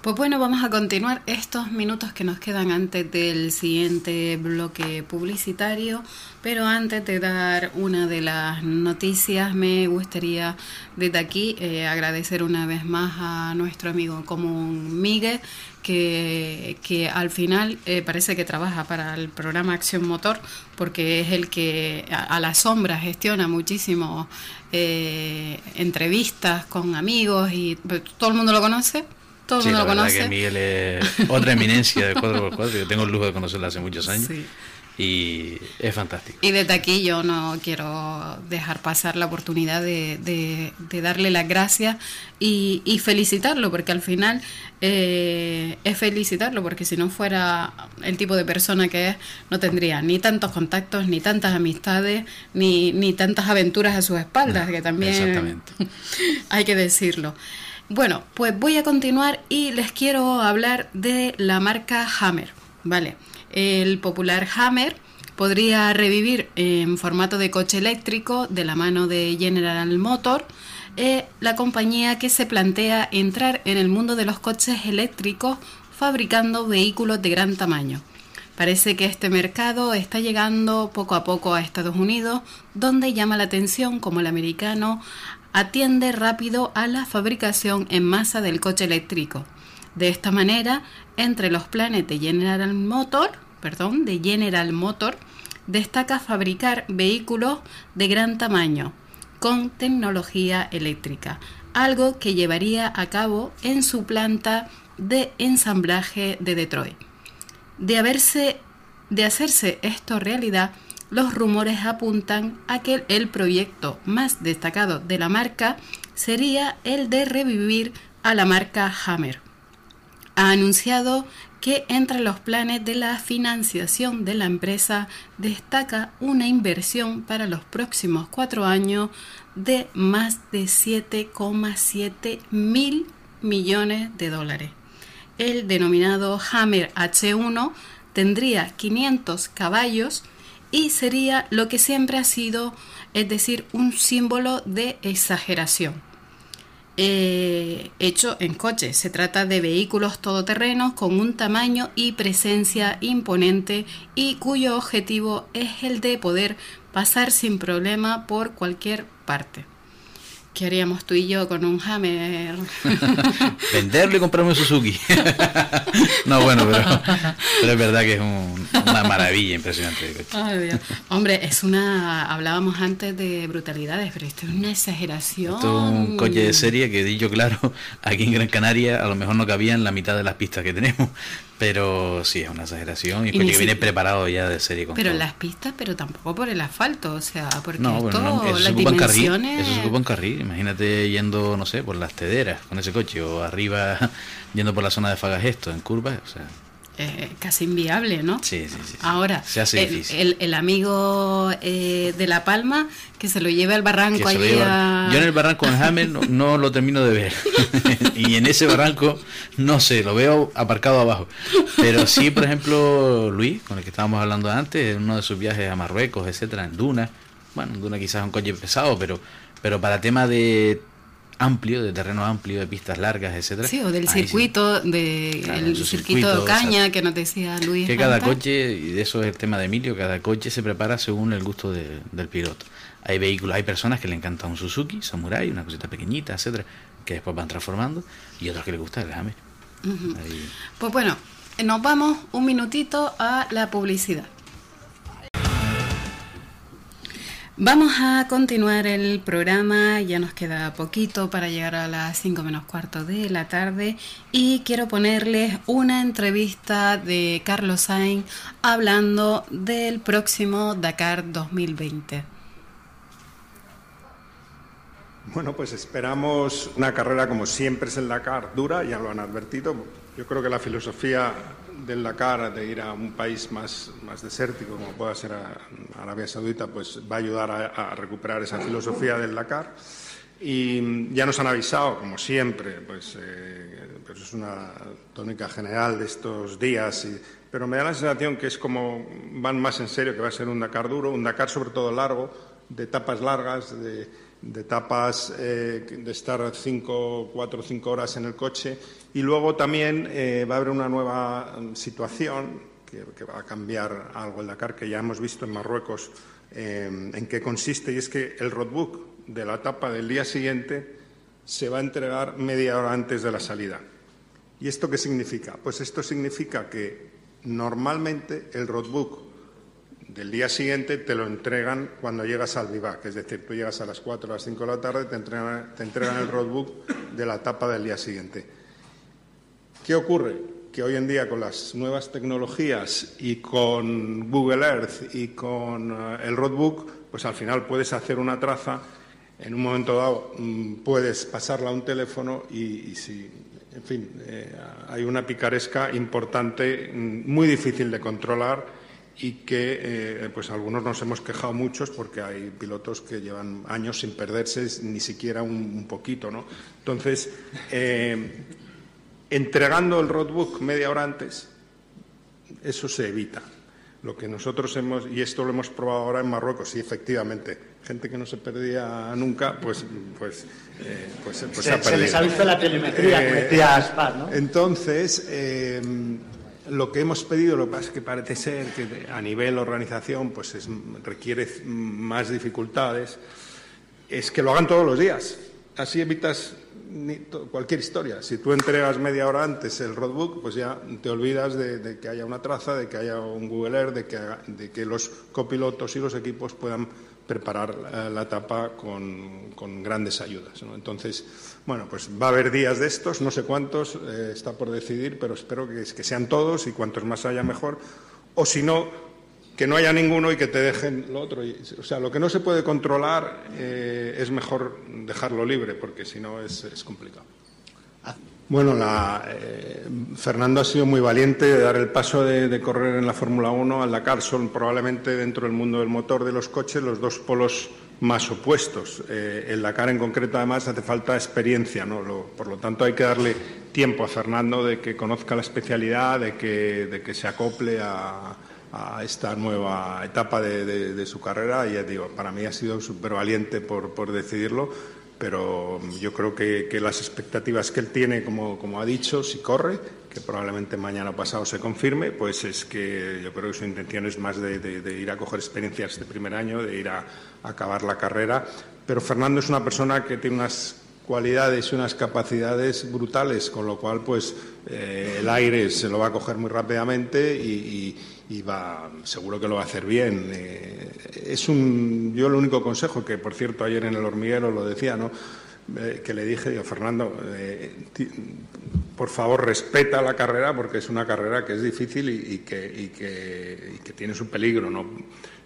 [SPEAKER 1] Pues bueno, vamos a continuar estos minutos que nos quedan antes del siguiente bloque publicitario, pero antes de dar una de las noticias me gustaría desde aquí eh, agradecer una vez más a nuestro amigo común Miguel, que, que al final eh, parece que trabaja para el programa Acción Motor, porque es el que a, a la sombra gestiona muchísimo eh, entrevistas con amigos y todo el mundo lo conoce. Todo el
[SPEAKER 3] Sí,
[SPEAKER 1] mundo
[SPEAKER 3] la
[SPEAKER 1] lo conoce.
[SPEAKER 3] que Miguel es otra eminencia del 4x4, yo tengo el lujo de conocerla hace muchos años
[SPEAKER 1] Sí.
[SPEAKER 3] Y es fantástico.
[SPEAKER 1] Y desde aquí yo no quiero dejar pasar la oportunidad de, de- de darle las gracias y, y felicitarlo, porque al final eh, es felicitarlo, porque si no fuera el tipo de persona que es, no tendría ni tantos contactos, ni tantas amistades, ni, ni tantas aventuras a sus espaldas, que también *laughs* hay que decirlo. Bueno, pues voy a continuar y les quiero hablar de la marca Hammer, ¿vale? El popular Hammer podría revivir en formato de coche eléctrico de la mano de General Motor, eh, la compañía que se plantea entrar en el mundo de los coches eléctricos fabricando vehículos de gran tamaño. Parece que este mercado está llegando poco a poco a Estados Unidos, donde llama la atención como el americano atiende rápido a la fabricación en masa del coche eléctrico. De esta manera, entre los planes de General Motor, perdón, de General Motor, destaca fabricar vehículos de gran tamaño con tecnología eléctrica, algo que llevaría a cabo en su planta de ensamblaje de Detroit. De, haberse, de hacerse esto realidad, los rumores apuntan a que el proyecto más destacado de la marca sería el de revivir a la marca Hammer. Ha anunciado que entre los planes de la financiación de la empresa destaca una inversión para los próximos cuatro años de más de 7,7 mil millones de dólares. El denominado Hammer H1 tendría 500 caballos y sería lo que siempre ha sido, es decir, un símbolo de exageración. Eh, hecho en coche. Se trata de vehículos todoterrenos con un tamaño y presencia imponente y cuyo objetivo es el de poder pasar sin problema por cualquier parte. ¿Qué haríamos tú y yo con un Hammer? *laughs*
[SPEAKER 3] Venderlo y comprarme un Suzuki. *laughs* no, bueno, pero, es verdad que es una maravilla impresionante.
[SPEAKER 1] Hombre, es una. Hablábamos antes de brutalidades, pero esto es una exageración.
[SPEAKER 3] Esto es un coche de serie que, dicho claro, aquí en Gran Canaria a lo mejor no cabía en la mitad de las pistas que tenemos. Pero sí, es una exageración y, porque viene preparado ya de serie
[SPEAKER 1] con Pero las pistas, pero tampoco por el asfalto, o sea, porque
[SPEAKER 3] no, esto, no, eso las dimensiones... Carril, eso se ocupa en carril, imagínate yendo, no sé, por las tederas con ese coche o arriba *laughs* yendo por la zona de Fagagesto en curvas, o sea...
[SPEAKER 1] Eh, casi inviable, ¿no?
[SPEAKER 3] Sí, sí, sí.
[SPEAKER 1] Ahora, el, amigo eh, de La Palma que se lo lleve al barranco allí
[SPEAKER 3] Yo en el barranco en Hammer no, lo termino de ver. *laughs* y en ese barranco, no sé, lo veo aparcado abajo. Pero sí, por ejemplo, Luis, con el que estábamos hablando antes, en uno de sus viajes a Marruecos, etcétera, en Duna. Bueno, en Duna quizás es un coche pesado, pero, pero para tema de amplio, de terreno amplio, de pistas largas, etcétera.
[SPEAKER 1] Sí, o del circuito, de circuito, de caña que nos decía Luis.
[SPEAKER 3] Que cada coche, y de eso es el tema de Emilio, cada coche se prepara según el gusto del piloto. Hay vehículos, hay personas que le encanta un Suzuki, Samurai, una cosita pequeñita, etcétera, que después van transformando, y otros que les gusta el Hammer.
[SPEAKER 1] Pues bueno, nos vamos un minutito a la publicidad. Vamos a continuar el programa, ya nos queda poquito para llegar a las 5 menos cuarto de la tarde y quiero ponerles una entrevista de Carlos Sainz hablando del próximo Dakar 2020.
[SPEAKER 7] Bueno, pues esperamos una carrera como siempre es el Dakar, dura, ya lo han advertido. Yo creo que la filosofía del Dakar, de ir a un país más, más desértico, como pueda ser Arabia Saudita, pues va a ayudar a, recuperar esa filosofía del Dakar. Y ya nos han avisado, como siempre, pues, eh, pues es una tónica general de estos días, pero me da la sensación que es como van más en serio, que va a ser un Dakar duro, un Dakar sobre todo largo, de etapas largas, de, de etapas eh, de estar cinco, cuatro o cinco horas en el coche y luego también eh, va a haber una nueva mm, situación que, va a cambiar algo el Dakar, que ya hemos visto en Marruecos eh, en qué consiste, y es que el roadbook de la etapa del día siguiente se va a entregar media hora antes de la salida. ¿Y esto qué significa? Pues esto significa que normalmente el roadbook del día siguiente te lo entregan cuando llegas al vivac, es decir, tú llegas a las 4 o las 5 de la tarde, te entregan, te entregan el roadbook de la etapa del día siguiente. ¿Qué ocurre? Que hoy en día con las nuevas tecnologías y con Google Earth y con eh, el roadbook, pues al final puedes hacer una traza, en un momento dado mm, puedes pasarla a un teléfono y, si, en fin, eh, hay una picaresca importante, mm, muy difícil de controlar y que eh, pues algunos nos hemos quejado muchos porque hay pilotos que llevan años sin perderse ni siquiera un, poquito, ¿no? Entonces, eh, entregando el roadbook media hora antes, eso se evita. Lo que nosotros hemos, y esto lo hemos probado ahora en Marruecos, y efectivamente, gente que no se perdía nunca, pues, pues, eh, pues, pues se, ha perdido.
[SPEAKER 8] Se les ha visto la telemetría, que decía Aspar, ¿no?
[SPEAKER 7] Entonces, lo que hemos pedido, lo que pasa es que parece ser que a nivel organización pues requiere más dificultades, es que lo hagan todos los días. Así evitas cualquier historia. Si tú entregas media hora antes el roadbook, pues ya te olvidas de, que haya una traza, de que haya un Google Earth, de que, de que los copilotos y los equipos puedan preparar la, etapa con, grandes ayudas. Entonces, bueno, pues va a haber días de estos, no sé cuántos, eh, está por decidir, pero espero que, que, sean todos y cuantos más haya mejor. O si no, que no haya ninguno y que te dejen lo otro. o sea, lo que no se puede controlar eh, es mejor dejarlo libre, porque si no es, complicado. Bueno, eh, Fernando ha sido muy valiente de dar el paso de, correr en la Fórmula 1 al Dakar. Son probablemente dentro del mundo del motor de los coches los dos polos más opuestos. Eh, el Dakar en concreto, además, hace falta experiencia, ¿no? por lo tanto, hay que darle tiempo a Fernando de que conozca la especialidad, de que, que se acople a, esta nueva etapa de, su carrera. Y ya digo, para mí ha sido súper valiente por, decidirlo, pero yo creo que, las expectativas que él tiene, como, como ha dicho, si corre, que probablemente mañana pasado se confirme, pues es que yo creo que su intención es más de, ir a coger experiencias este primer año, de ir a, acabar la carrera. Pero Fernando es una persona que tiene unas cualidades y unas capacidades brutales, con lo cual pues eh, el aire se lo va a coger muy rápidamente y, va, seguro que lo va a hacer bien. Eh, es un, yo el único consejo que, por cierto, ayer en el hormiguero lo decía, ¿no? Eh, que le dije, yo, Fernando, por favor respeta la carrera porque es una carrera que es difícil y, que, que, tiene su peligro. ¿no?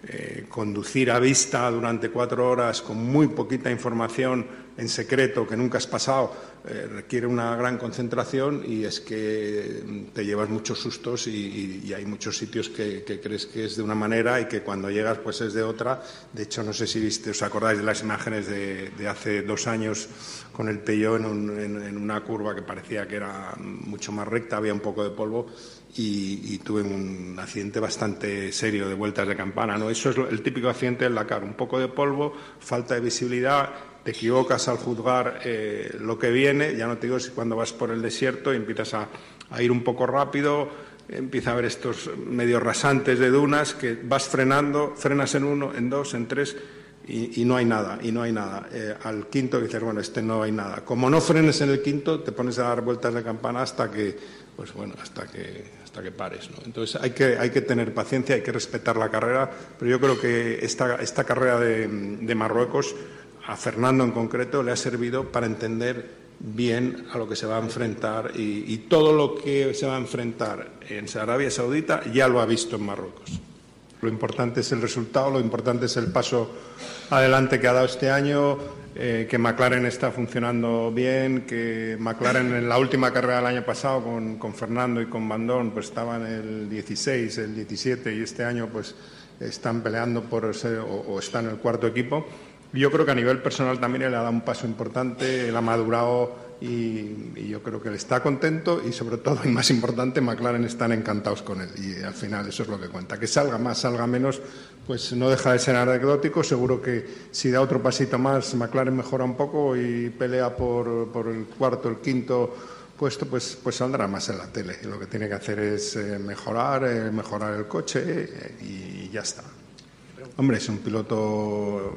[SPEAKER 7] Eh, conducir a vista durante cuatro horas con muy poquita información en secreto que nunca has pasado eh, requiere una gran concentración y es que te llevas muchos sustos y, hay muchos sitios que, crees que es de una manera y que cuando llegas pues es de otra. De hecho, no sé si viste, os acordáis de las imágenes de, hace dos años con el Peugeot en, una curva que parecía que era mucho más recta, había un poco de polvo y, tuve un accidente bastante serio de vueltas de campana. ¿no? Eso es el típico accidente del Dakar, un poco de polvo, falta de visibilidad te equivocas al juzgar eh, lo que viene, ya no te digo si cuando vas por el desierto y empiezas a, ir un poco rápido, empieza a haber estos medios rasantes de dunas que vas frenando, frenas en uno, en dos, en tres y, no hay nada, y no hay nada. Eh, al quinto dices, bueno, este no hay nada. Como no frenes en el quinto, te pones a dar vueltas de campana hasta que, pues bueno, hasta que, que pares. Entonces hay que, hay que tener paciencia, hay que respetar la carrera, pero yo creo que esta, esta carrera de, de Marruecos a Fernando en concreto le ha servido para entender bien a lo que se va a enfrentar y, todo lo que se va a enfrentar en Arabia Saudita ya lo ha visto en Marruecos. Lo importante es el resultado, lo importante es el paso adelante que ha dado este año, eh, que McLaren está funcionando bien, que McLaren en la última carrera del año pasado con, Fernando y con Bandón pues estaban el 16, el 17 y este año pues están peleando por ser, o, o están en el cuarto equipo. Yo creo que a nivel personal también él ha dado un paso importante, él ha madurado y, yo creo que él está contento y sobre todo, y más importante, McLaren están encantados con él y al final eso es lo que cuenta. Que salga más, salga menos, pues no deja de ser anecdótico. Seguro que si da otro pasito más, McLaren mejora un poco y pelea por, el cuarto, el quinto puesto, pues, pues saldrá más en la tele. Y lo que tiene que hacer es eh, mejorar, eh, mejorar el coche eh, y ya está. Hombre, es un piloto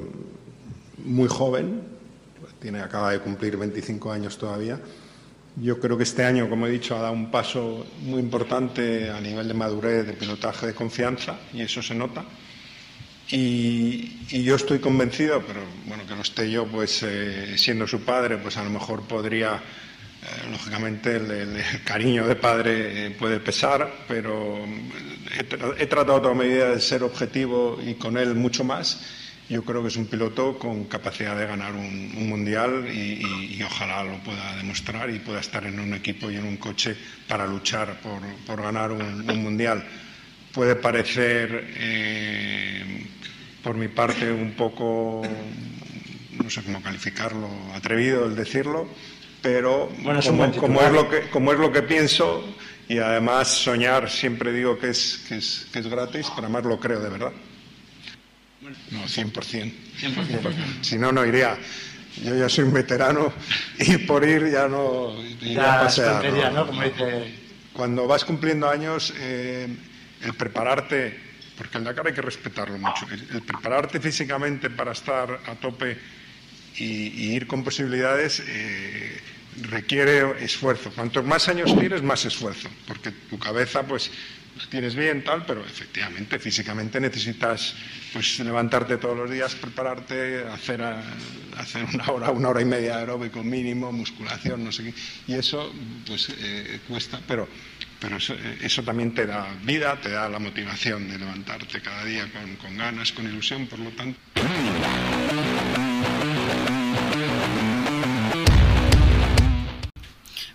[SPEAKER 7] muy joven, tiene, acaba de cumplir 25 años todavía. Yo creo que este año, como he dicho, ha dado un paso muy importante a nivel de madurez, de pilotaje, de confianza, y eso se nota. Y, yo estoy convencido, pero bueno, que no esté yo, pues eh, siendo su padre, pues a lo mejor podría, eh, lógicamente, el, cariño de padre eh, puede pesar, pero he, he tratado toda medida de ser objetivo y con él mucho más yo creo que es un piloto con capacidad de ganar un, mundial y, ojalá lo pueda demostrar y pueda estar en un equipo y en un coche para luchar por, ganar un, mundial. puede parecer, eh, por mi parte, un poco, no sé cómo calificarlo, atrevido el decirlo, pero como, es lo que, como es lo que pienso y además soñar siempre digo que es, que es, que es gratis, pero además lo creo de verdad. No, 100%. 100%. Si no, no iría. Yo ya soy un veterano y por ir ya no
[SPEAKER 8] iría a ¿no? Como dice...
[SPEAKER 7] Cuando vas cumpliendo años, eh, el prepararte, porque el Dakar hay que respetarlo mucho, el, prepararte físicamente para estar a tope y, ir con posibilidades eh, requiere esfuerzo. Cuantos más años tienes, más esfuerzo, porque tu cabeza, pues, tienes bien, tal, pero efectivamente, físicamente necesitas pues levantarte todos los días, prepararte, hacer, hacer una hora, una hora y media de aeróbico mínimo, musculación, no sé qué. Y eso, pues, eh, cuesta, pero, pero eh, eso, también te da vida, te da la motivación de levantarte cada día con, con ganas, con ilusión, por lo tanto.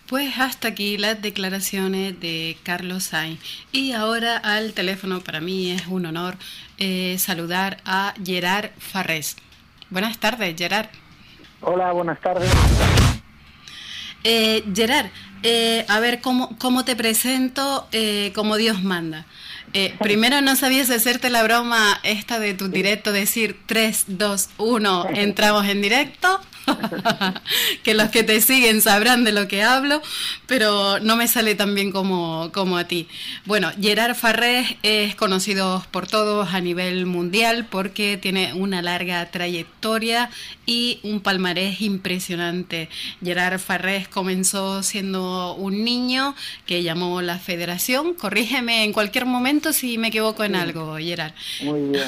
[SPEAKER 1] Pues hasta aquí las declaraciones de Carlos Sainz. Y ahora al teléfono, para mí es un honor eh, saludar a Gerard Farrés. Buenas tardes, Gerard.
[SPEAKER 9] Hola, buenas tardes.
[SPEAKER 1] Eh, Gerard, eh, a ver cómo, cómo te presento como Dios manda. *laughs* primero no sabías hacerte la broma esta de tu directo, decir 3, 2, 1, entramos en directo. *laughs* que los que te siguen sabrán de lo que hablo, pero no me sale tan bien como, como a ti. Bueno, Gerard Farrés es conocido por todos a nivel mundial porque tiene una larga trayectoria y un palmarés impresionante. Gerard Farrés comenzó siendo un niño que llamó la federación. Corrígeme en cualquier momento si me equivoco en algo, Gerard.
[SPEAKER 9] Muy bien.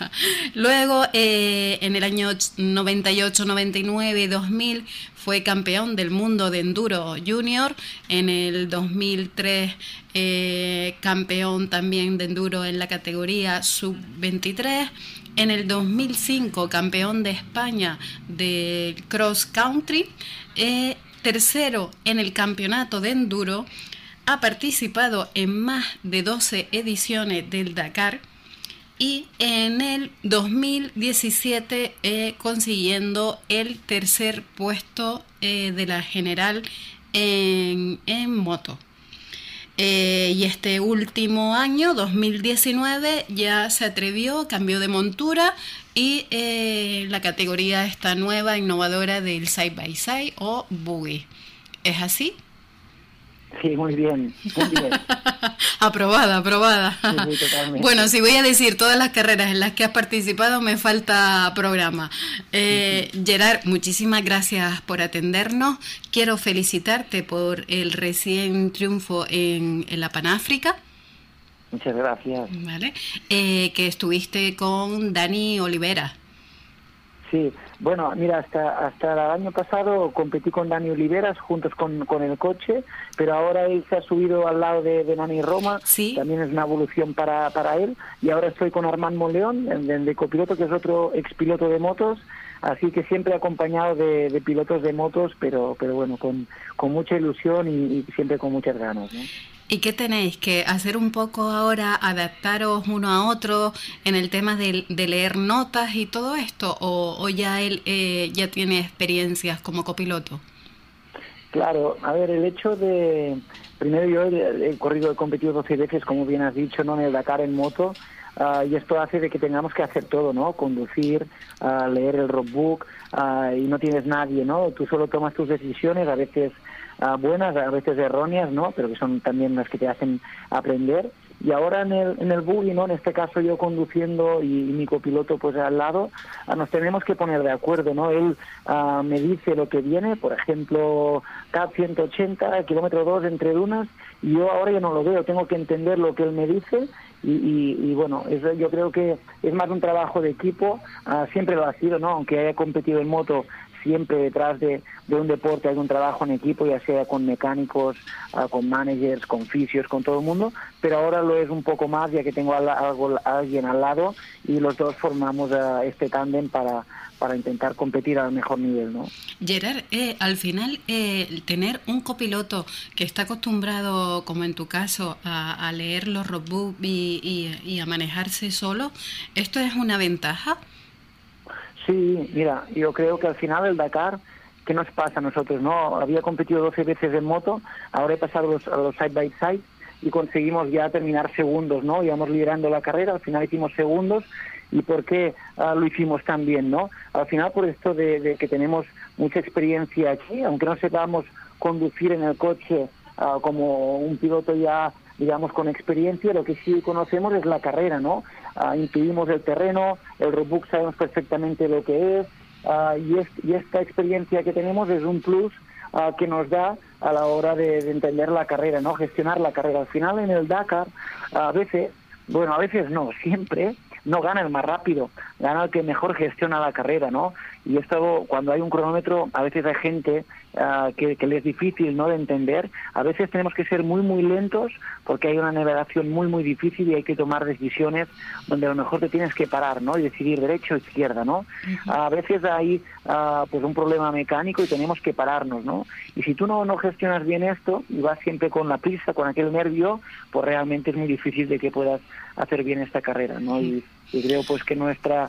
[SPEAKER 9] *laughs*
[SPEAKER 1] Luego, eh, en el año 98-99, 2000 fue campeón del mundo de enduro junior, en el 2003 eh, campeón también de enduro en la categoría sub-23, en el 2005 campeón de España de cross country, eh, tercero en el campeonato de enduro, ha participado en más de 12 ediciones del Dakar, y en el 2017 eh, consiguiendo el tercer puesto eh, de la general en, moto. Eh, y este último año, 2019, ya se atrevió, cambió de montura y la categoría está nueva, innovadora del side by side o buggy. ¿Es así?
[SPEAKER 9] Sí, muy bien, muy bien. *laughs*
[SPEAKER 1] aprobada, aprobada. bueno, si voy a decir todas las carreras en las que has participado, me falta programa. Eh, Gerard, muchísimas gracias por atendernos. Quiero felicitarte por el recién triunfo en, la Panáfrica.
[SPEAKER 9] Muchas gracias.
[SPEAKER 1] Vale. Eh, que estuviste con Dani Olivera.
[SPEAKER 9] Sí, bueno, mira, hasta hasta el año pasado competí con Dani Oliveras juntos con, con el coche, pero ahora él se ha subido al lado de, de Nani Roma,
[SPEAKER 1] ¿Sí?
[SPEAKER 9] también es una evolución para, para él, y ahora estoy con Armand Moleón, de, copiloto, que es otro expiloto de motos, así que siempre acompañado de, pilotos de motos, pero pero bueno, con, con mucha ilusión y, y siempre con muchas ganas. ¿no?
[SPEAKER 1] ¿Y qué tenéis? ¿Que hacer un poco ahora, adaptaros uno a otro en el tema de, leer notas y todo esto? ¿O, ya él eh, ya tiene experiencias como copiloto?
[SPEAKER 9] Claro, a ver, el hecho de... Primero yo he, corrido, he competido 12 veces, como bien has dicho, ¿no? en el Dakar en moto, ah, y esto hace de que tengamos que hacer todo, ¿no? Conducir, uh, leer el roadbook, uh, y no tienes nadie, ¿no? Tú solo tomas tus decisiones, a veces buenas, a veces erróneas, ¿no? Pero que son también las que te hacen aprender. Y ahora en el, en el buggy, ¿no? En este caso yo conduciendo y, mi copiloto pues al lado, nos tenemos que poner de acuerdo, ¿no? Él ah, me dice lo que viene, por ejemplo, CAP 180, kilómetro 2 entre dunas, y yo ahora ya no lo veo, tengo que entender lo que él me dice y, y, bueno, eso yo creo que es más un trabajo de equipo, ah, siempre lo ha sido, ¿no? Aunque haya competido en moto, siempre detrás de, un deporte hay un trabajo en equipo, ya sea con mecánicos, ah, con managers, con fisios, con todo el mundo, pero ahora lo es un poco más ya que tengo a, alguien al lado y los dos formamos ah, este tándem para, para intentar competir al mejor nivel, ¿no?
[SPEAKER 1] Gerard, eh, al final, eh, tener un copiloto que está acostumbrado, como en tu caso, a, leer los roadbooks y, y, a manejarse solo, ¿esto es una ventaja?
[SPEAKER 9] Sí, mira, yo creo que al final el Dakar, ¿qué nos pasa a nosotros? no Había competido 12 veces en moto, ahora he pasado los, a los side by side y conseguimos ya terminar segundos, ¿no? Íbamos liderando la carrera, al final hicimos segundos y por qué ah, lo hicimos tan bien, ¿no? Al final por esto de, que tenemos mucha experiencia aquí, aunque no sepamos conducir en el coche ah, como un piloto ya digamos con experiencia, lo que sí conocemos es la carrera, ¿no? Uh, intuimos el terreno, el roadbook sabemos perfectamente lo que es y, y esta experiencia que tenemos es un plus que nos da a la hora de, de, entender la carrera, ¿no? Gestionar la carrera. Al final en el Dakar, a veces, bueno, a veces no, siempre no gana el más rápido, gana el que mejor gestiona la carrera, ¿no? Y esto, cuando hay un cronómetro, a veces hay gente ah, que, le es difícil, ¿no?, de entender. A veces tenemos que ser muy, muy lentos porque hay una navegación muy, muy difícil y hay que tomar decisiones donde a lo mejor te tienes que parar, ¿no?, y decidir derecha o izquierda, ¿no? A veces hay, ah, pues, un problema mecánico y tenemos que pararnos, ¿no? Y si tú no, no gestionas bien esto y vas siempre con la prisa, con aquel nervio, pues realmente es muy difícil de que puedas hacer bien esta carrera, ¿no? Y, y creo pues que nuestra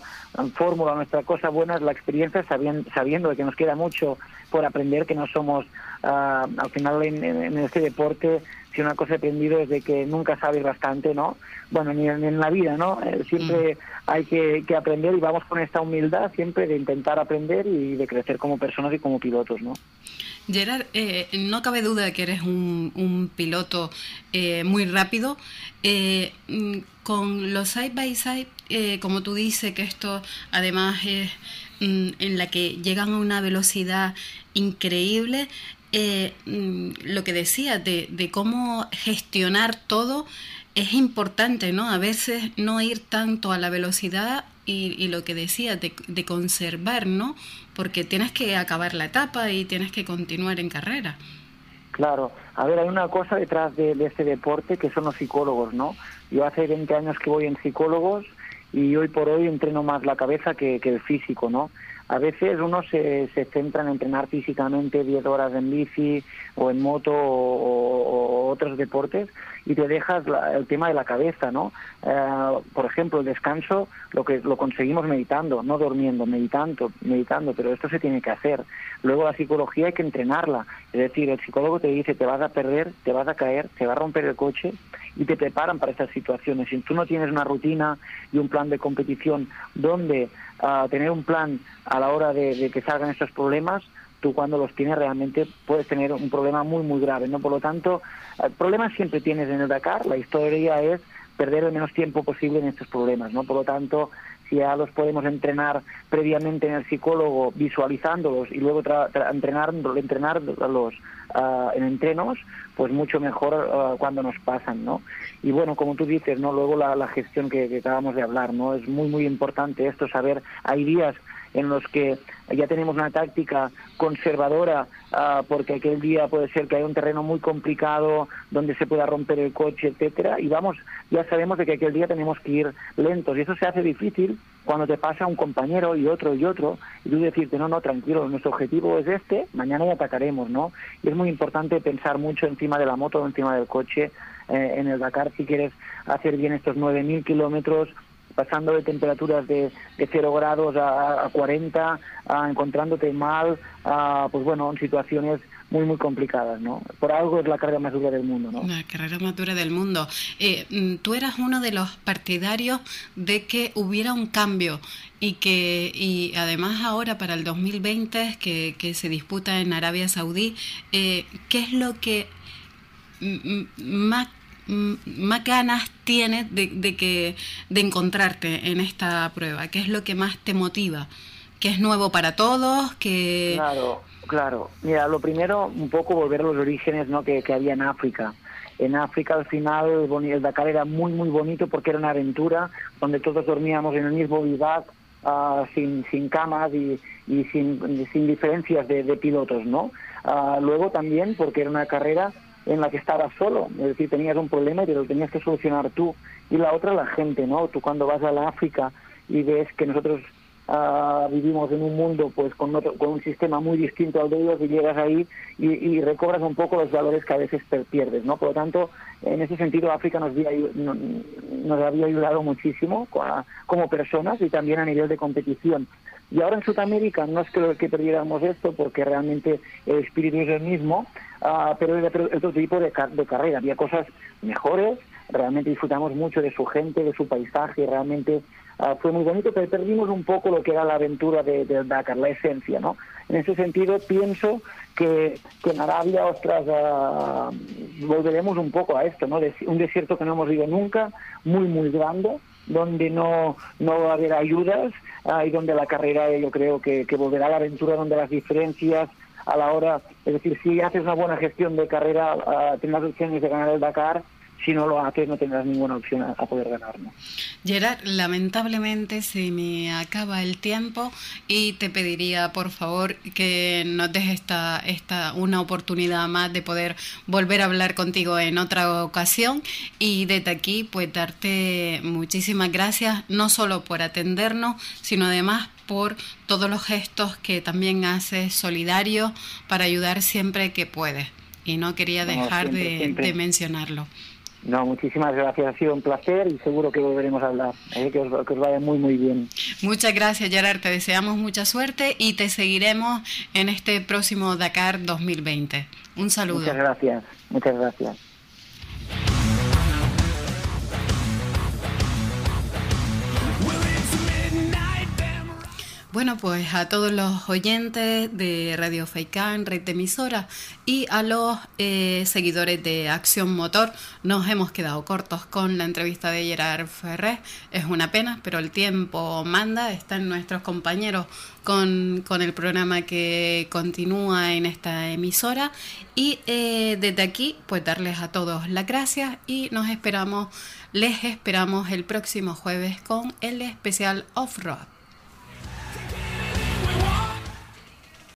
[SPEAKER 9] fórmula, nuestra cosa buena es la experiencia sabiendo, sabiendo que nos queda mucho por aprender, que no somos, ah, al final en, este deporte, si una cosa he aprendido es de que nunca sabes bastante, ¿no? Bueno, ni, en la vida, ¿no? Eh, siempre mm. hay que, que, aprender y vamos con esta humildad siempre de intentar aprender y de crecer como personas y como pilotos, ¿no?
[SPEAKER 1] Gerard, eh, no cabe duda de que eres un, un piloto eh, muy rápido. Mm, con los side by side, como tú dices, que esto además es en la que llegan a una velocidad increíble, eh, mm, lo que decía de, de, cómo gestionar todo es importante, ¿no? A veces no ir tanto a la velocidad y, lo que decía de, de, conservar, ¿no? Porque tienes que acabar la etapa y tienes que continuar en carrera.
[SPEAKER 9] Claro, a ver, hay una cosa detrás de, este deporte que son los psicólogos, ¿no? Yo hace 20 años que voy en psicólogos y hoy por hoy entreno más la cabeza que, el físico, ¿no? A veces uno se, se centra en entrenar físicamente 10 horas en bici o en moto o, otros deportes y te dejas el tema de la cabeza, ¿no? Eh, por ejemplo, el descanso lo que lo conseguimos meditando, no durmiendo, meditando, meditando, pero esto se tiene que hacer. Luego la psicología hay que entrenarla, es decir, el psicólogo te dice te vas a perder, te vas a caer, te va a romper el coche y te preparan para estas situaciones. Si tú no tienes una rutina y un plan de competición donde uh, tener un plan a la hora de, que salgan estos problemas, tú cuando los tienes realmente puedes tener un problema muy, muy grave, ¿no? Por lo tanto, problemas siempre tienes en el Dakar, la historia es perder el menos tiempo posible en estos problemas, ¿no? Por lo tanto, si ya los podemos entrenar previamente en el psicólogo, visualizándolos y luego entrenar, entrenarlos en entrenos, pues mucho mejor uh, cuando nos pasan, ¿no? Y bueno, como tú dices, ¿no? Luego la, la gestión que, que, acabamos de hablar, ¿no? Es muy, muy importante esto, saber, hay días en los que ya tenemos una táctica conservadora, uh, porque aquel día puede ser que hay un terreno muy complicado donde se pueda romper el coche, etcétera, y vamos, ya sabemos de que aquel día tenemos que ir lentos, y eso se hace difícil cuando te pasa un compañero y otro y otro, y tú decirte, no, no, tranquilo, nuestro objetivo es este, mañana ya atacaremos, ¿no? Y es muy importante pensar mucho encima de la moto o encima del coche eh, en el Dakar si quieres hacer bien estos 9.000 kilómetros pasando de temperaturas de, de 0 grados a, a 40, a encontrándote mal, a, pues bueno, en situaciones muy, muy complicadas, ¿no? Por algo es la carrera más dura del mundo, ¿no?
[SPEAKER 1] La carrera más dura del mundo. Eh, mm, tú eras uno de los partidarios de que hubiera un cambio y que, y además ahora para el 2020 que, que se disputa en Arabia Saudí, eh, ¿qué es lo que más más ganas tienes de, de, que de encontrarte en esta prueba? ¿Qué es lo que más te motiva? ¿Que es nuevo para todos? que
[SPEAKER 9] Claro, Claro, mira, lo primero, un poco volver a los orígenes ¿no? que, que había en África. En África al final el Dakar era muy, muy bonito porque era una aventura donde todos dormíamos en el mismo vivac, uh, sin, sin camas y, y sin, sin diferencias de, de pilotos, ¿no? Uh, luego también porque era una carrera en la que estabas solo, es decir, tenías un problema y te lo tenías que solucionar tú. Y la otra, la gente, ¿no? Tú cuando vas a la África y ves que nosotros Ah, vivimos en un mundo pues con, con un sistema muy distinto al de ellos y llegas ahí y, recobras un poco los valores que a veces pierdes, ¿no? Por lo tanto, en ese sentido África nos había, nos había ayudado muchísimo como personas y también a nivel de competición. Y ahora en Sudamérica no es que, que perdiéramos esto porque realmente el espíritu es el mismo, uh, pero es otro tipo de, de carrera. Había cosas mejores, realmente disfrutamos mucho de su gente, de su paisaje, realmente Ah, fue muy bonito, pero perdimos un poco lo que era la aventura del de Dakar, la esencia, ¿no? En ese sentido, pienso que, que en Arabia, ostras, uh, volveremos un poco a esto, ¿no? un desierto que no hemos ido nunca, muy, muy grande, donde no, no va a haber ayudas y donde la carrera yo creo que, que volverá a la aventura, donde las diferencias a la hora, es decir, si haces una buena gestión de carrera, uh, tendrás opciones de ganar el Dakar, si no lo haces no tendrás ninguna opción a, poder ganar.
[SPEAKER 1] Gerard, lamentablemente se me acaba el tiempo y te pediría por favor que nos des esta, esta, una oportunidad más de poder volver a hablar contigo en otra ocasión y desde aquí pues darte muchísimas gracias no solo por atendernos sino además por todos los gestos que también haces solidarios para ayudar siempre que puedes y no quería dejar de mencionarlo.
[SPEAKER 9] No, muchísimas gracias, ha sido un placer y seguro que volveremos a hablar. ¿eh? Que, os, que, os, vaya muy, muy bien.
[SPEAKER 1] Muchas gracias, Gerard. Te deseamos mucha suerte y te seguiremos en este próximo Dakar 2020. Un saludo.
[SPEAKER 9] Muchas gracias, muchas gracias.
[SPEAKER 1] Bueno, pues a todos los oyentes de Radio Feicán, red de emisora, y a los eh, seguidores de Acción Motor, nos hemos quedado cortos con la entrevista de Gerard Ferrer. Es una pena, pero el tiempo manda, están nuestros compañeros con, el programa que continúa en esta emisora. Y eh, desde aquí, pues darles a todos las gracias y nos esperamos, les esperamos el próximo jueves con el especial Off-Road.